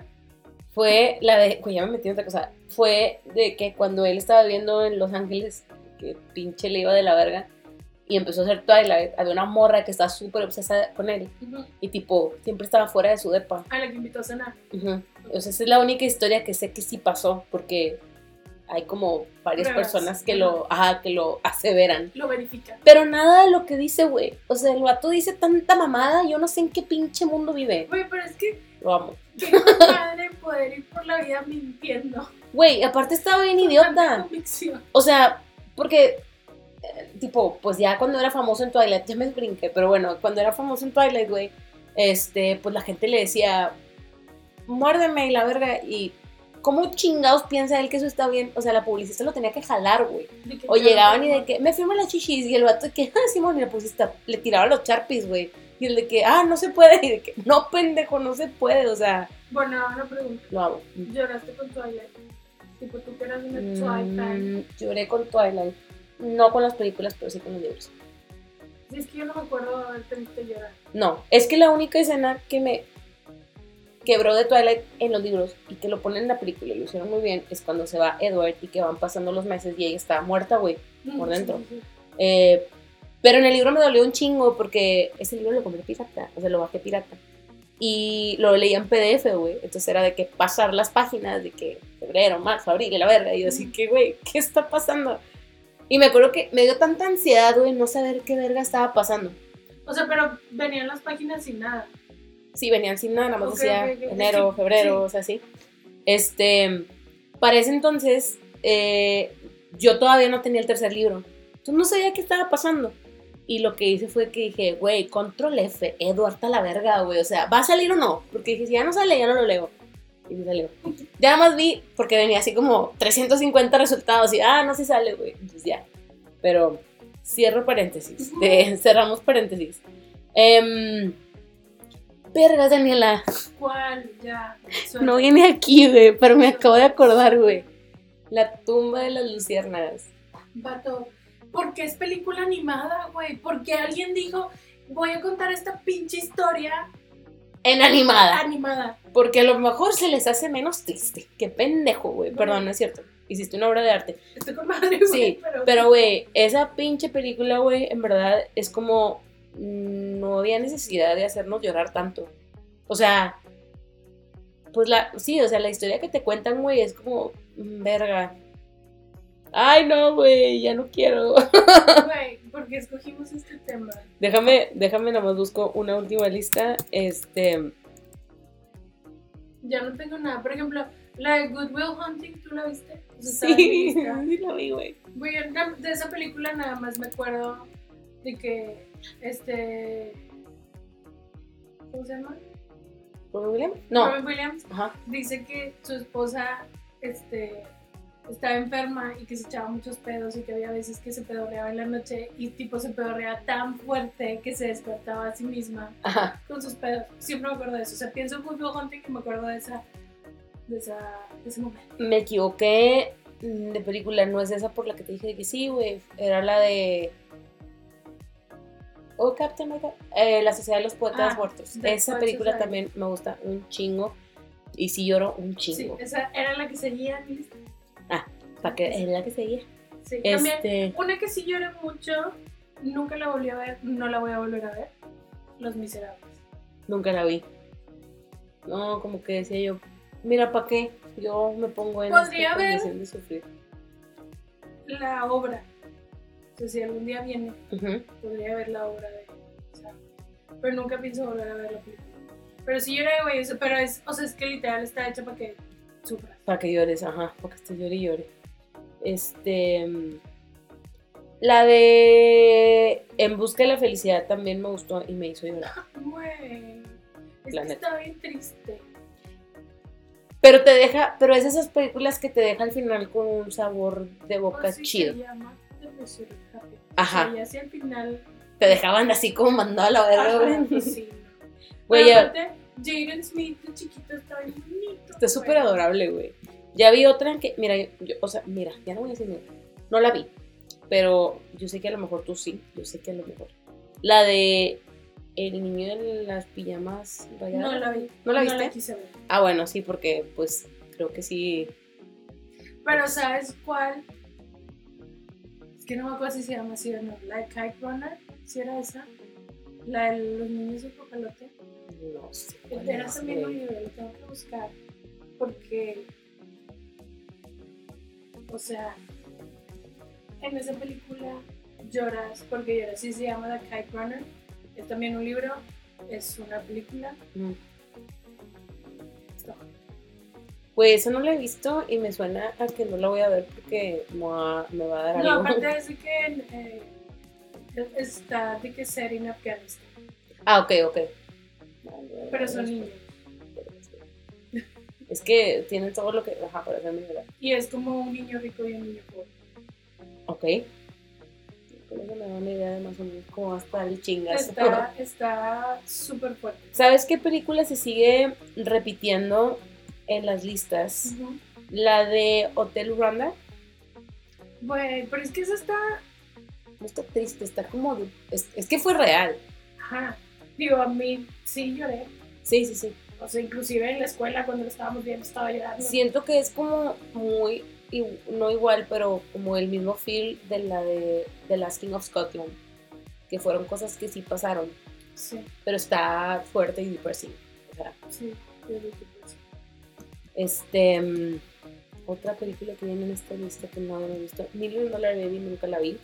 Speaker 2: fue la de. Güey, ya me metí en otra cosa. Fue de que cuando él estaba viviendo en Los Ángeles, que pinche le iba de la verga, y empezó a hacer Twilight, había una morra que estaba súper obsesada con él. Y tipo, siempre estaba fuera de su depa.
Speaker 3: A la que invitó a cenar.
Speaker 2: O sea, esa es la única historia que sé que sí pasó, porque hay como varias
Speaker 3: Pruebas.
Speaker 2: personas que lo, ajá, que lo aseveran.
Speaker 3: Lo verifica.
Speaker 2: Pero nada de lo que dice, güey. O sea, el vato dice tanta mamada, yo no sé en qué pinche mundo vive.
Speaker 3: Güey, pero es que
Speaker 2: Lo amo.
Speaker 3: qué padre poder ir por la vida mintiendo.
Speaker 2: Güey, aparte estaba bien
Speaker 3: con
Speaker 2: idiota. O sea, porque, eh, tipo, pues ya cuando era famoso en Twilight, [laughs] ya me brinqué, pero bueno, cuando era famoso en Twilight, güey, este, pues la gente le decía, muérdeme y la verga, y ¿cómo chingados piensa él que eso está bien? O sea, la publicista lo tenía que jalar, güey. O llegaban y de que, me firma las chichis, y el vato de que, ah, Simón, y la publicista le tiraba los charpis, güey. Y el de que, ah, no se puede, y de que, no, pendejo, no se puede, o sea,
Speaker 3: Bueno, una pregunta.
Speaker 2: lo amo.
Speaker 3: ¿Lloraste con Twilight? Tipo, tú que eras una Twilight.
Speaker 2: Mm, lloré con Twilight. No con las películas, pero sí con los libros.
Speaker 3: Sí, es que yo no me acuerdo haberte visto llorar.
Speaker 2: No, es que la única escena que me quebró de Twilight en los libros y que lo ponen en la película y lo hicieron muy bien es cuando se va Edward y que van pasando los meses y ella está muerta, güey. Por
Speaker 3: Mm,
Speaker 2: dentro.
Speaker 3: sí, sí, sí.
Speaker 2: Eh, pero en el libro me dolió un chingo porque ese libro lo compré pirata, o sea, lo bajé pirata. Y lo leía en PDF, güey. Entonces era de que pasar las páginas de que febrero, marzo, abril, la verga. Y yo así que, güey, ¿qué está pasando? Y me acuerdo que me dio tanta ansiedad, güey, no saber qué verga estaba pasando.
Speaker 3: O sea, pero venían las páginas sin nada.
Speaker 2: Sí, venían sin nada, nada más decía enero,
Speaker 3: Sí,
Speaker 2: febrero,
Speaker 3: sí.
Speaker 2: o sea, así. Este, para ese entonces, eh, yo todavía no tenía el tercer libro. Entonces no sabía qué estaba pasando. Y lo que hice fue que dije, güey, control F, Eduardo a la verga, güey. O sea, ¿va a salir o no? Porque dije, si ya no sale, ya no lo leo. Y sí salió. Ya nada más vi, porque venía así como 350 resultados. Y, ah, no, sí sale, güey. Entonces ya. Pero cierro paréntesis. [laughs] cerramos paréntesis. Em, vergas, Daniela.
Speaker 3: ¿Cuál? Ya.
Speaker 2: No viene aquí, güey, pero me acabo de acordar, güey. La tumba de las luciérnagas.
Speaker 3: Vato, ¿por qué es película animada, güey? Porque alguien dijo, voy a contar esta pinche historia
Speaker 2: En animada.
Speaker 3: animada.
Speaker 2: Porque a lo mejor se les hace menos triste. Qué pendejo, güey. Perdón, no es cierto. Hiciste una obra de arte.
Speaker 3: Estoy con madre, güey.
Speaker 2: Sí,
Speaker 3: pero,
Speaker 2: Pero, güey, esa pinche película, güey, en verdad es como. Mm, No había necesidad de hacernos llorar tanto. O sea. Pues la. Sí, o sea, la historia que te cuentan, güey, es como. mm, Verga. Ay, no, güey, ya no quiero. [laughs]
Speaker 3: Güey, ¿por qué escogimos este tema?
Speaker 2: Déjame, déjame nada más busco una última lista. Este.
Speaker 3: Ya no tengo nada. Por ejemplo, la de Good Will Hunting, ¿tú la viste?
Speaker 2: Sí, [laughs] sí la vi, güey.
Speaker 3: Güey, de esa película nada más me acuerdo de que, este... ¿Cómo se llama?
Speaker 2: ¿Robin Williams? No.
Speaker 3: Robin Williams
Speaker 2: Ajá.
Speaker 3: dice que su esposa, este... Estaba enferma y que se echaba muchos pedos y que había veces que se pedorreaba en la noche y tipo se pedorreaba tan fuerte que se despertaba a sí misma
Speaker 2: Ajá.
Speaker 3: con sus pedos. Siempre me acuerdo de eso. O sea, pienso en Will Hunting y me acuerdo de esa, de esa, de ese momento.
Speaker 2: Me equivoqué de película. No es esa por la que te dije que sí, güey. Era la de. Oh, Captain America. Eh, la Sociedad de los Poetas
Speaker 3: Ah,
Speaker 2: Muertos. Esa película
Speaker 3: Society.
Speaker 2: también me gusta un chingo. Y sí lloro un
Speaker 3: Sí,
Speaker 2: chingo.
Speaker 3: esa era la que seguía lista.
Speaker 2: Para que es la que seguía.
Speaker 3: Sí, también
Speaker 2: Este.
Speaker 3: una que sí lloré mucho, nunca la volví a ver, no la voy a volver a ver. Los Miserables.
Speaker 2: Nunca la vi. No, como que decía yo. Mira, ¿para qué? Yo me pongo en
Speaker 3: Podría
Speaker 2: esta condición de sufrir.
Speaker 3: La obra. Si algún día viene, podría ver la obra de. o sea, pero nunca pienso volver a ver la película. Pero sí lloré, güey, pero es, o sea, es que literal está hecha para que sufras.
Speaker 2: Para que llores, ajá, porque estés llore y llore. Este. mm, La de En busca de la felicidad también me gustó y me hizo llorar. [laughs]
Speaker 3: Güey. Es
Speaker 2: La
Speaker 3: que
Speaker 2: neta.
Speaker 3: está bien triste.
Speaker 2: Pero te deja, pero es esas películas que te deja al final con un sabor de boca chido.
Speaker 3: se llama
Speaker 2: Ajá.
Speaker 3: O sea, ya si al final.
Speaker 2: Te dejaban así como mandado a la verga, güey.
Speaker 3: pues sí. [laughs]
Speaker 2: Güey,
Speaker 3: Jaden Smith de chiquito está bien bonito.
Speaker 2: Está súper adorable, güey. Ya vi otra que, mira, yo, yo- o sea, mira, ya no voy a decir mira, no la vi, pero yo sé que a lo mejor tú sí, yo sé que a lo mejor. La de el niño de las pijamas rayadas.
Speaker 3: No la vi.
Speaker 2: ¿No la
Speaker 3: No
Speaker 2: viste?
Speaker 3: la quise ver.
Speaker 2: Ah, bueno, sí, porque pues creo que sí.
Speaker 3: Pero ¿sabes cuál? Que no me acuerdo si se llama así o no. La de Kite Runner, si era esa. La de los niños de papalote.
Speaker 2: No sé.
Speaker 3: Era
Speaker 2: es,
Speaker 3: también un
Speaker 2: güey.
Speaker 3: libro, lo tengo que buscar. Porque. O sea. En esa película lloras porque lloras. Sí se llama The Kite Runner. Es también un libro. Es una película.
Speaker 2: Mm. Güey, esa no la he visto y me suena a que no la voy a ver porque me va, me va a dar
Speaker 3: No,
Speaker 2: algo.
Speaker 3: aparte [laughs] es de que eh, está de que ser en Afganistán.
Speaker 2: Ah, ok, ok.
Speaker 3: Pero son niños.
Speaker 2: Es que tienen todo lo que. Ajá, para ser verdad.
Speaker 3: Y es como un niño rico y un niño pobre.
Speaker 2: Ok. Con eso me da una idea de más o menos cómo va a estar el chingazo.
Speaker 3: Está [laughs] está súper fuerte.
Speaker 2: ¿Sabes qué película se sigue repitiendo en las listas? La de Hotel Rwanda.
Speaker 3: Bueno, pero es que eso está.
Speaker 2: No está triste, está como. de- es, es que fue real.
Speaker 3: Ajá. Digo, a mí sí lloré.
Speaker 2: Sí, sí, sí.
Speaker 3: O sea, inclusive en la escuela cuando lo estábamos viendo estaba llorando.
Speaker 2: Siento que es como muy. No igual, pero como el mismo feel de la de The Last King of Scotland. Que fueron cosas que sí pasaron.
Speaker 3: Sí,
Speaker 2: Pero está fuerte y depressing. O sea,
Speaker 3: sí. que pues.
Speaker 2: Este. mm, otra película que viene en esta lista que no he visto. Million Dollar Baby nunca la vi.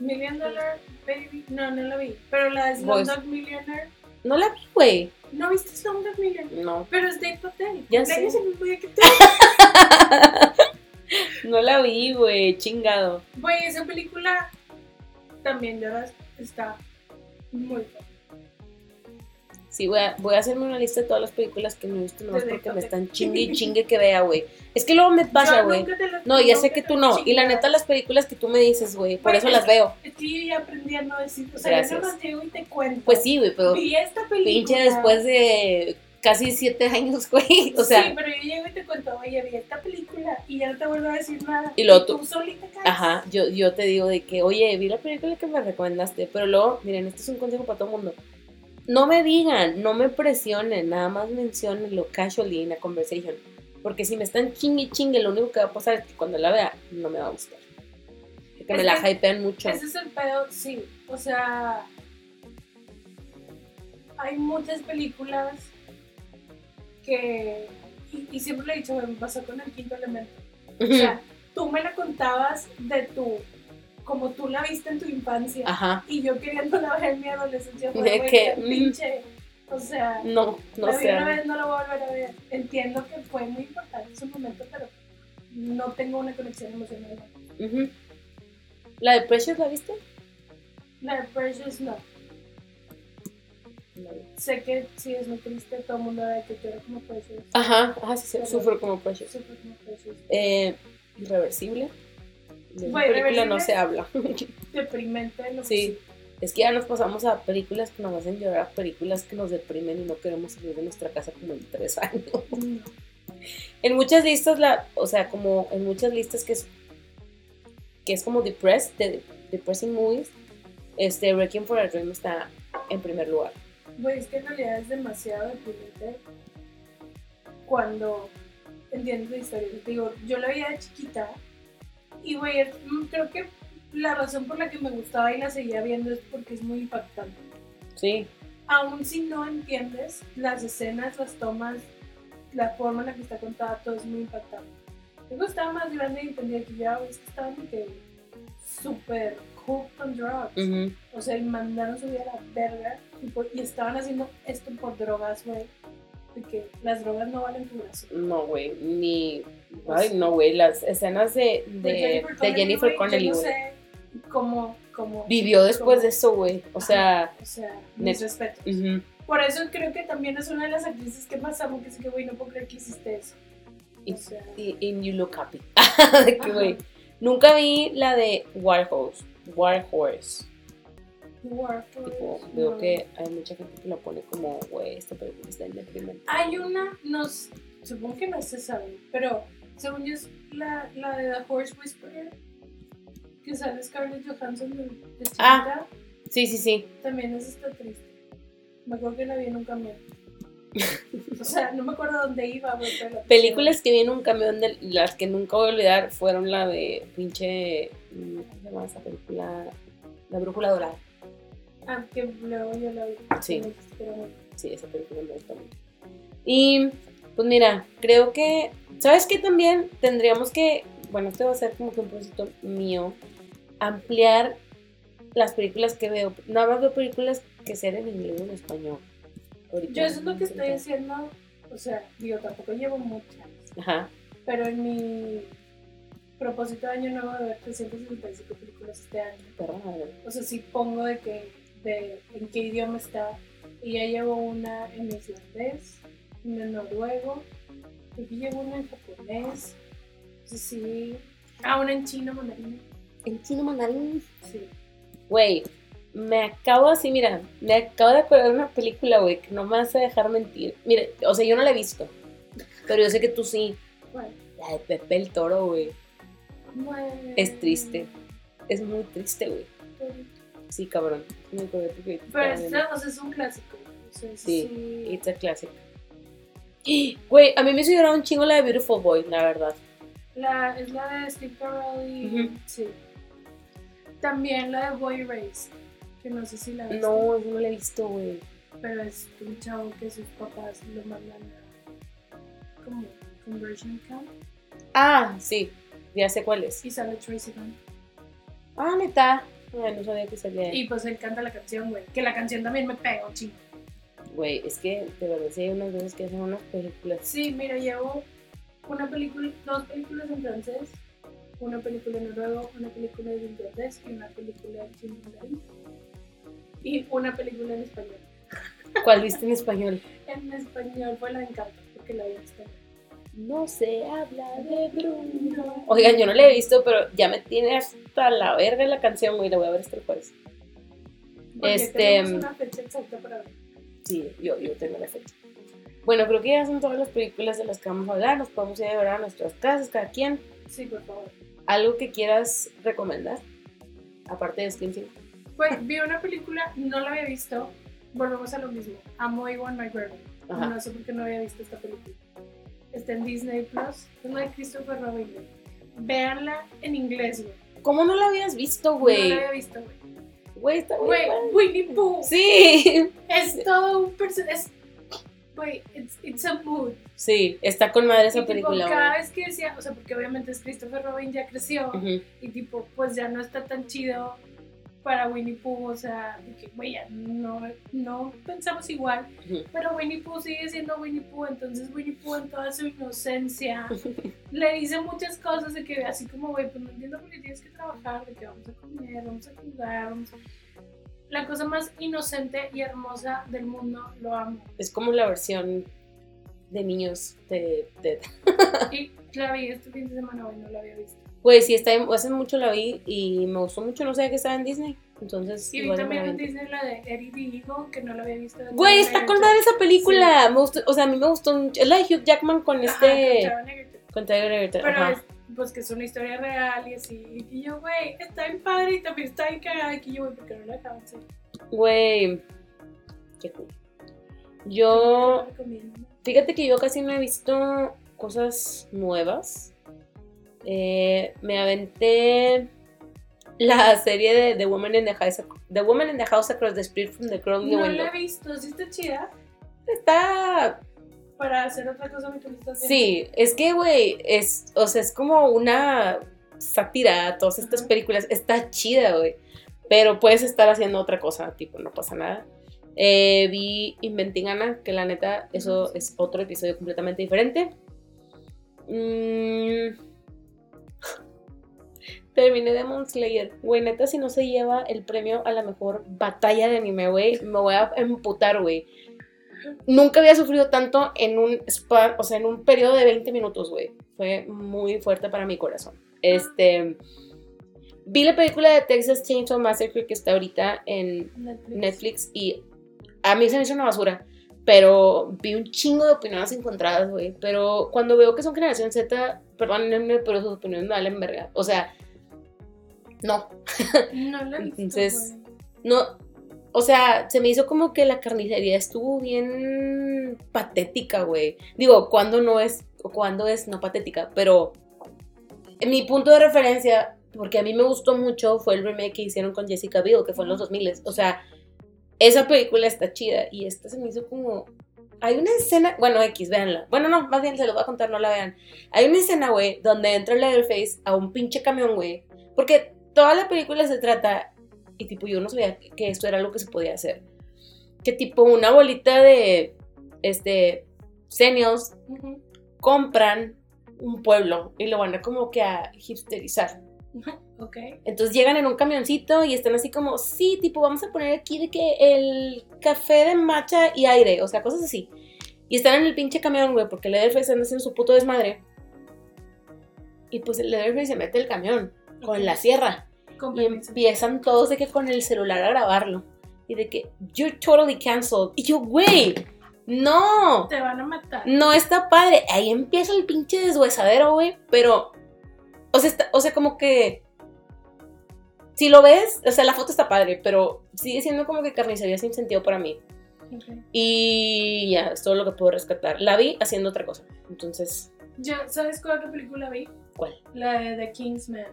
Speaker 3: Million Dollar Baby. No, no la vi. Pero la de Slumdog Millionaire.
Speaker 2: No la vi, güey.
Speaker 3: ¿No viste Slumdog Millionaire?
Speaker 2: No.
Speaker 3: Pero es Dave Patel.
Speaker 2: Ya sé.
Speaker 3: el mismo día que tú.
Speaker 2: no la vi, güey. Chingado.
Speaker 3: Güey, esa película también lloras. Está muy.
Speaker 2: Sí, voy a, voy a hacerme una lista de todas las películas que no he visto, nomás porque me están [laughs] chingue y chingue que vea, güey. Es que luego me pasa, güey. No, ya sé que tú no. Y la neta, las películas que tú me dices, güey, por eso
Speaker 3: es
Speaker 2: las veo.
Speaker 3: Es que yo ya aprendí a no decir. O sea,
Speaker 2: Gracias.
Speaker 3: yo más llego y te cuento.
Speaker 2: Pues sí, güey, pero
Speaker 3: Vi esta película.
Speaker 2: pinche después de casi siete años, [laughs] güey. O sea,
Speaker 3: sí, pero yo llego y te cuento, oye, vi esta película y ya no te vuelvo a decir nada.
Speaker 2: Y luego
Speaker 3: tú,
Speaker 2: tú-
Speaker 3: solita caes.
Speaker 2: Ajá, yo, yo te digo de que, oye, vi la película que me recomendaste, pero luego, miren, este es un consejo para todo el mundo. No me digan, no me presionen, nada más menciónenlo casually in a conversation. Porque si me están chingue chingue, lo único que va a pasar es que cuando la vea, no me va a gustar. Porque me
Speaker 3: Es
Speaker 2: la hypean mucho.
Speaker 3: Ese es el pedo, sí. O sea, hay muchas películas que. Y, y siempre lo he dicho, me pasó con el quinto elemento. O sea, tú me la contabas de tu. Como tú la viste en tu infancia.
Speaker 2: Ajá,
Speaker 3: Y yo queriéndola ver en mi adolescencia. Fue,
Speaker 2: De que, mm.
Speaker 3: pinche. O sea,
Speaker 2: no, no sé.
Speaker 3: una vez, no la voy a volver a ver. Entiendo que fue muy importante en su momento, pero no tengo una conexión emocional.
Speaker 2: Ujú. ¿La de Precious la viste?
Speaker 3: La de Precious no. Sé que sí es muy triste, todo el mundo de que llora como Precious.
Speaker 2: Ajá, ajá, sí, sí, sufro como Precious.
Speaker 3: Súper como Precious.
Speaker 2: Eh, Irreversible. De
Speaker 3: Güey,
Speaker 2: película no se habla. [laughs]
Speaker 3: Deprimente, lo
Speaker 2: Sí. Es que ya nos pasamos a películas que nos hacen llorar, a películas que nos deprimen y no queremos salir de nuestra casa como en tres [laughs] años.
Speaker 3: No.
Speaker 2: En muchas listas, la, o sea, como en muchas listas que es, que es como depressed, de, depressing movies, este, Requiem for a Dream está en primer lugar.
Speaker 3: Güey, es que en realidad es demasiado deprimente cuando entiendes la historia. Digo, yo la veía de chiquita y, güey, mm, creo que la razón por la que me gustaba y la seguía viendo es porque es muy impactante.
Speaker 2: Sí,
Speaker 3: Aún si no entiendes las escenas, las tomas, la forma en la que está contada, todo es muy impactante. Luego estaba más grande y entendía que ya, es que estaban que súper hooked on drugs. O sea, y mandaron su vida a la verga y, por- y estaban haciendo esto por drogas, güey. De que las drogas no valen brazo.
Speaker 2: No, güey, ni... Ay, no, güey, las escenas de, de, de Jennifer Connelly,
Speaker 3: no cómo, cómo
Speaker 2: Vivió después
Speaker 3: cómo-
Speaker 2: de eso, güey. O sea,
Speaker 3: O sea, mis respetos. Por eso creo que también es una de las actrices que más amo, que sí que, güey, no puedo creer que hiciste eso.
Speaker 2: Y-
Speaker 3: O sea,
Speaker 2: y, y You Look Happy. de que,
Speaker 3: Ajá.
Speaker 2: güey. Nunca vi la de War Horse. War Horse. Tipo, veo
Speaker 3: no.
Speaker 2: que hay mucha gente que la pone como, güey, esta película está en deprimente.
Speaker 3: Hay una, no, s- supongo que no se sabe, pero según yo es la, la de The Horse Whisperer, que sale Scarlett Johansson de, de chiquita,
Speaker 2: Ah. Sí, sí, sí.
Speaker 3: también es está triste. Me acuerdo que la vi en un camión. [laughs] o sea, no me acuerdo dónde iba, güey, pero la
Speaker 2: Películas que vi en un camión de las que nunca voy a olvidar fueron la de pinche. mm, ¿Cómo se llama esa película? La Brújula Dorada.
Speaker 3: Ah, que luego yo la vi.
Speaker 2: Sí.
Speaker 3: Pero.
Speaker 2: Sí, esa película me gusta mucho. Y pues mira, creo que. ¿Sabes qué también? Tendríamos que. Bueno, esto va a ser como que un propósito mío. Ampliar las películas que veo. Nada más veo películas que sean en inglés o en español. Ahorita.
Speaker 3: Yo eso es lo que estoy haciendo, o sea, digo, tampoco llevo muchas,
Speaker 2: Ajá.
Speaker 3: pero en mi propósito de año nuevo de ver 365 películas este año.
Speaker 2: Madre.
Speaker 3: O sea, sí pongo de que, de en qué idioma está. Y ya llevo una en islandés, una en noruego, y aquí llevo una en japonés. O sea, sí. Ah, una en chino mandarín.
Speaker 2: En chino mandarín.
Speaker 3: Sí.
Speaker 2: Güey, me acabo así, mira, me acabo de acordar de una película, güey, que no me vas a dejar mentir. Mire, o sea, yo no la he visto, pero yo sé que tú sí. La de Pepe el Toro, güey,
Speaker 3: bueno.
Speaker 2: es triste. Es muy triste, güey. Sí, cabrón. Me ahorita
Speaker 3: Pero sea, es un clásico. O sea,
Speaker 2: Sí,
Speaker 3: sí.
Speaker 2: It's a classic. [gasps] Güey, a mí me llorar un chingo la de Beautiful Boy, la verdad.
Speaker 3: La, es la de Steve Carell y. Sí. También la de Boy Race. Que no sé si la viste.
Speaker 2: No, yo no la he visto, güey.
Speaker 3: Pero es un chavo que sus papás lo mandan a. como conversion camp.
Speaker 2: Ah, sí, ya sé cuál es.
Speaker 3: Y sale Tracy Gunn.
Speaker 2: Ah, neta. Ay, no sabía que salía.
Speaker 3: Y pues él canta la canción, güey. Que la canción también me pega un chingo.
Speaker 2: Güey, es que de verdad sí hay unas veces que hacen unas películas.
Speaker 3: Sí, mira, llevo una película, dos películas en francés, una película en noruego, una película en inglés y una película en chino mandarín. Y una película en español.
Speaker 2: ¿Cuál viste en español? [laughs]
Speaker 3: En español fue la de Encanto, porque la vi en español.
Speaker 2: No se habla de Bruno. Oigan, yo no la he visto, pero ya me tiene hasta la verga la canción, güey. La voy a ver este jueves.
Speaker 3: Porque
Speaker 2: Este,
Speaker 3: una fecha exacta para ver.
Speaker 2: Sí, yo, yo tengo la fecha. Bueno, creo que ya son todas las películas de las que vamos a hablar. Nos podemos ir a ver a nuestras casas, cada quien.
Speaker 3: Sí, por favor.
Speaker 2: ¿Algo que quieras recomendar? Aparte de 5.
Speaker 3: Pues vi una película, no la había visto. Volvemos a lo mismo. Amo Iwan McGregor. No sé por qué no había visto esta película. Está en Disney Plus. Es la de Christopher Robin. Véanla en inglés, güey.
Speaker 2: ¿Cómo no la habías visto,
Speaker 3: No
Speaker 2: güey?
Speaker 3: la había visto, güey.
Speaker 2: Güey, está muy
Speaker 3: Güey. Winnie Pooh.
Speaker 2: Sí.
Speaker 3: Es todo un personaje. Güey, it's, it's a mood.
Speaker 2: Sí, está con madre esa
Speaker 3: Y tipo,
Speaker 2: película,
Speaker 3: cada
Speaker 2: güey.
Speaker 3: vez que decía, o sea, porque obviamente es Christopher Robin ya creció. Y tipo, pues ya no está tan chido para Winnie Pooh, o sea, de que, güey, no, no pensamos igual, pero Winnie Pooh sigue siendo Winnie Pooh, entonces Winnie Pooh en toda su inocencia [laughs] le dice muchas cosas de que así como, güey, pues no entiendo por qué tienes que trabajar, de que vamos a comer, vamos a jugar, vamos a... La cosa más inocente y hermosa del mundo, lo amo.
Speaker 2: Es como la versión de niños de... de-
Speaker 3: Y la vi este fin de semana, güey, no la había visto.
Speaker 2: Güey, sí, está, hace mucho la vi y me gustó mucho, no sabía que estaba en Disney. Entonces,
Speaker 3: Y vi también en. Disney la de Eddie the Eagle, que no la había visto. de
Speaker 2: Güey, está con madre esa película. Me gustó, o sea, a mí me gustó mucho. Es la de Hugh Jackman con
Speaker 3: Ajá,
Speaker 2: este...
Speaker 3: con
Speaker 2: Tiger.
Speaker 3: Pero
Speaker 2: Ajá.
Speaker 3: es, pues que es una historia real y así. Y yo, güey, está bien padre y también está bien cagada. Y yo, güey, ¿por qué no la dejaban hacer?
Speaker 2: Güey, qué cool.
Speaker 3: Yo
Speaker 2: fíjate que yo casi no he visto cosas nuevas. Eh, me aventé la [laughs] serie de The Woman in the House, the Woman in the House Across the Street from the the
Speaker 3: No
Speaker 2: Window.
Speaker 3: la he visto, sí está chida.
Speaker 2: Está
Speaker 3: Para hacer otra cosa mientras.
Speaker 2: Sí, es que, güey, es, o sea, es como una sátira a todas estas películas. Está chida, güey. Pero puedes estar haciendo otra cosa, tipo, no pasa nada. Eh, vi Inventing Anna, que la neta, eso es otro episodio completamente diferente. Mm. Terminé Demon Slayer. Güey, neta, si no se lleva el premio a la mejor batalla de anime, güey, me voy a emputar, güey. Nunca había sufrido tanto en un span, o sea, en un periodo de 20 minutos, güey. Fue muy fuerte para mi corazón. Este. Vi la película de Texas Chainsaw Massacre que está ahorita en
Speaker 3: Netflix.
Speaker 2: Netflix y a mí se me hizo una basura. Pero vi un chingo de opiniones encontradas, güey. Pero cuando veo que son generación Z, perdónenme, pero sus opiniones me valen verga. O sea, no.
Speaker 3: No la he visto,
Speaker 2: Entonces. No, o sea, se me hizo como que la carnicería estuvo bien patética, güey. Digo, cuando no es, o cuando es no patética, pero en mi punto de referencia, porque a mí me gustó mucho, fue el remake que hicieron con Jessica Biel, que fue en los 2000. O sea, esa película está chida y esta se me hizo como... Hay una escena, bueno, X, véanla. Bueno, no, más bien se los voy a contar, no la vean. Hay una escena, güey, donde entra Leatherface a un pinche camión, güey. Porque toda la película se trata, y tipo, yo no sabía que esto era lo que se podía hacer. Que tipo, una bolita de, este, seniors
Speaker 3: Ujú.
Speaker 2: compran un pueblo y lo van a como que a hipsterizar.
Speaker 3: Ok.
Speaker 2: Entonces llegan en un camioncito y están así como, sí, tipo, vamos a poner aquí de que el café de matcha y aire, o sea, cosas así. Y están en el pinche camión, güey, porque el Leatherface anda haciendo su puto desmadre. Y pues el Leatherface se mete el camión con la sierra. Y empiezan todos de que con el celular a grabarlo. Y de que, you're totally canceled. Y yo, güey, no.
Speaker 3: Te van a matar.
Speaker 2: No está padre. Ahí empieza el pinche deshuesadero, güey. Pero, o sea, está- o sea, como que. Si lo ves, o sea, la foto está padre, pero sigue siendo como que carnicería sin sentido para mí.
Speaker 3: Ok.
Speaker 2: Y ya, es todo lo que puedo rescatar. La vi haciendo otra cosa. Entonces,
Speaker 3: Yo, ¿Sabes cuál otra película vi?
Speaker 2: ¿cuál?
Speaker 3: La de The Kingsman.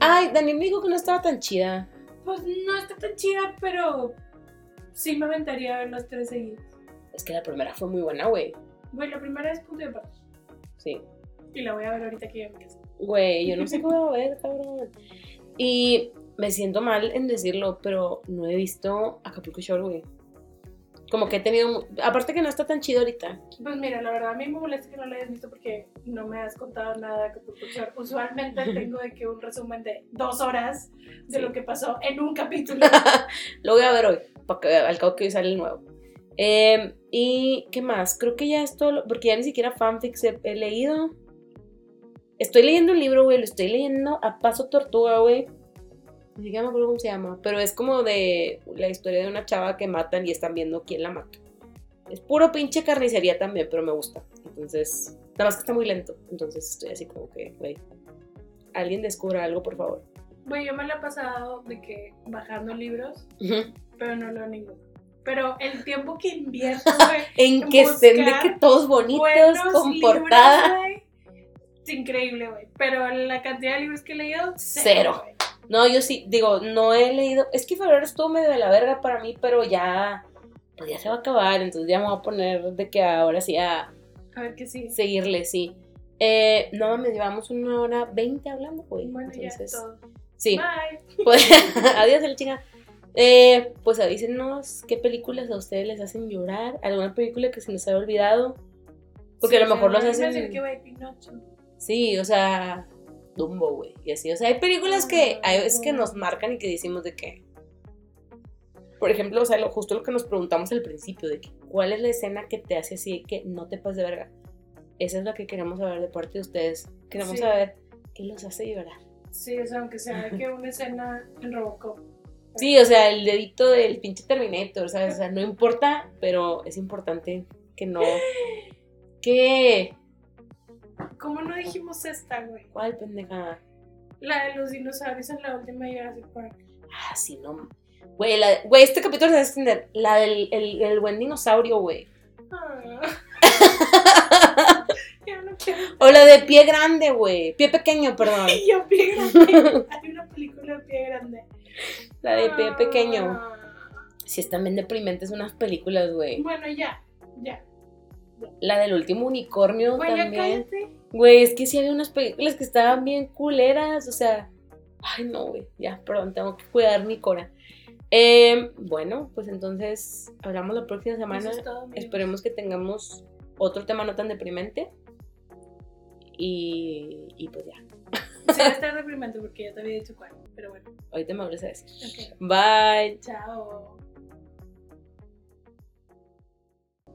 Speaker 2: Ay, Daniel me dijo que no estaba tan chida.
Speaker 3: Pues no está tan chida, pero sí me aventaría a ver los tres seguidos.
Speaker 2: Es que la primera fue muy buena, güey.
Speaker 3: Bueno, la primera es punto de aparte.
Speaker 2: Sí.
Speaker 3: Y la voy a ver ahorita que me casa.
Speaker 2: Güey, yo no sé qué voy a ver, cabrón. Y me siento mal en decirlo, pero no he visto Acapulco Shore, güey. Como que he tenido. Aparte que no está tan chido ahorita.
Speaker 3: Pues mira, la verdad a mí me molesta que no la hayas visto porque no me has contado nada Shore. Usualmente tengo de que un resumen de dos horas de
Speaker 2: Sí.
Speaker 3: lo que pasó en un capítulo. [laughs]
Speaker 2: Lo voy a ver hoy, porque al cabo que hoy sale el nuevo. Eh, y qué más, creo que ya es todo, lo- porque ya ni siquiera fanfics he, he leído. Estoy leyendo un libro, güey, lo estoy leyendo a paso tortuga, güey. Ni siquiera me acuerdo cómo se llama, pero es como de la historia de una chava que matan y están viendo quién la mata. Es puro pinche carnicería también, pero me gusta. Entonces, nada más que está muy lento. Entonces estoy así como que, güey, alguien descubra algo, por favor.
Speaker 3: Bueno, yo me la he pasado de que bajando libros, pero no leo ninguno. Pero el tiempo que invierto, [laughs] güey,
Speaker 2: En que estén de que todos bonitos, con portada.
Speaker 3: güey, es increíble, güey. Pero la cantidad de libros que he leído,
Speaker 2: Cero.
Speaker 3: güey.
Speaker 2: No, yo sí, digo, no he leído. Es que febrero estuvo medio de la verga para mí, pero ya. Pues ya se va a acabar, entonces ya me voy a poner de que ahora sí a
Speaker 3: A ver qué sí.
Speaker 2: seguirle, sí. Eh, no mames, llevamos una hora veinte hablando, güey.
Speaker 3: Bueno, ya
Speaker 2: entonces,
Speaker 3: todo.
Speaker 2: sí.
Speaker 3: Bye.
Speaker 2: Pues, [laughs] adiós, la chica. Eh, pues avísenos qué películas a ustedes les hacen llorar. ¿Alguna película que se les haya olvidado? Porque
Speaker 3: Sí,
Speaker 2: a lo mejor los hacen.
Speaker 3: que.
Speaker 2: Sí, o sea, Dumbo, güey. Y así. O sea, hay películas que hay veces que nos marcan y que decimos de que. Por ejemplo, o sea, lo, justo lo que nos preguntamos al principio, de que cuál es la escena que te hace así que no te pases de verga. Esa es la que queremos saber de parte de ustedes. Queremos
Speaker 3: Sí.
Speaker 2: saber qué los hace llorar.
Speaker 3: Sí, o sea, aunque sea que una escena en Robocop.
Speaker 2: Sí, o sea, el dedito del pinche Terminator, ¿sabes? O sea, no importa, pero es importante que no. ¿Qué?
Speaker 3: ¿Cómo no dijimos esta, güey?
Speaker 2: ¿Cuál pendeja?
Speaker 3: La de los dinosaurios en la última Jurassic Park.
Speaker 2: Ah, sí, no. Güey, la- güey, este capítulo se va a extender. La del el, el buen dinosaurio, güey.
Speaker 3: Ah. [laughs]
Speaker 2: O la de pie grande, güey. Pie pequeño, perdón. [laughs]
Speaker 3: Yo, pie grande. Hay una película de pie grande.
Speaker 2: La de pie pequeño.
Speaker 3: Ah.
Speaker 2: Sí, están bien deprimentes unas películas, güey.
Speaker 3: Bueno, ya, ya.
Speaker 2: La del último unicornio
Speaker 3: Güey,
Speaker 2: también. Güey, es que sí había unas películas que estaban bien culeras. O sea, ay, no, güey. Ya, perdón, tengo que cuidar mi cora. Eh, bueno, pues entonces hablamos la próxima semana.
Speaker 3: Eso es todo.
Speaker 2: Esperemos que tengamos otro tema no tan deprimente. Y, y pues ya,
Speaker 3: Sí, va a [laughs] estar deprimente porque ya te había dicho cuál. Pero bueno,
Speaker 2: ahorita me vuelves a decir.
Speaker 3: ok.
Speaker 2: Bye.
Speaker 3: Chao.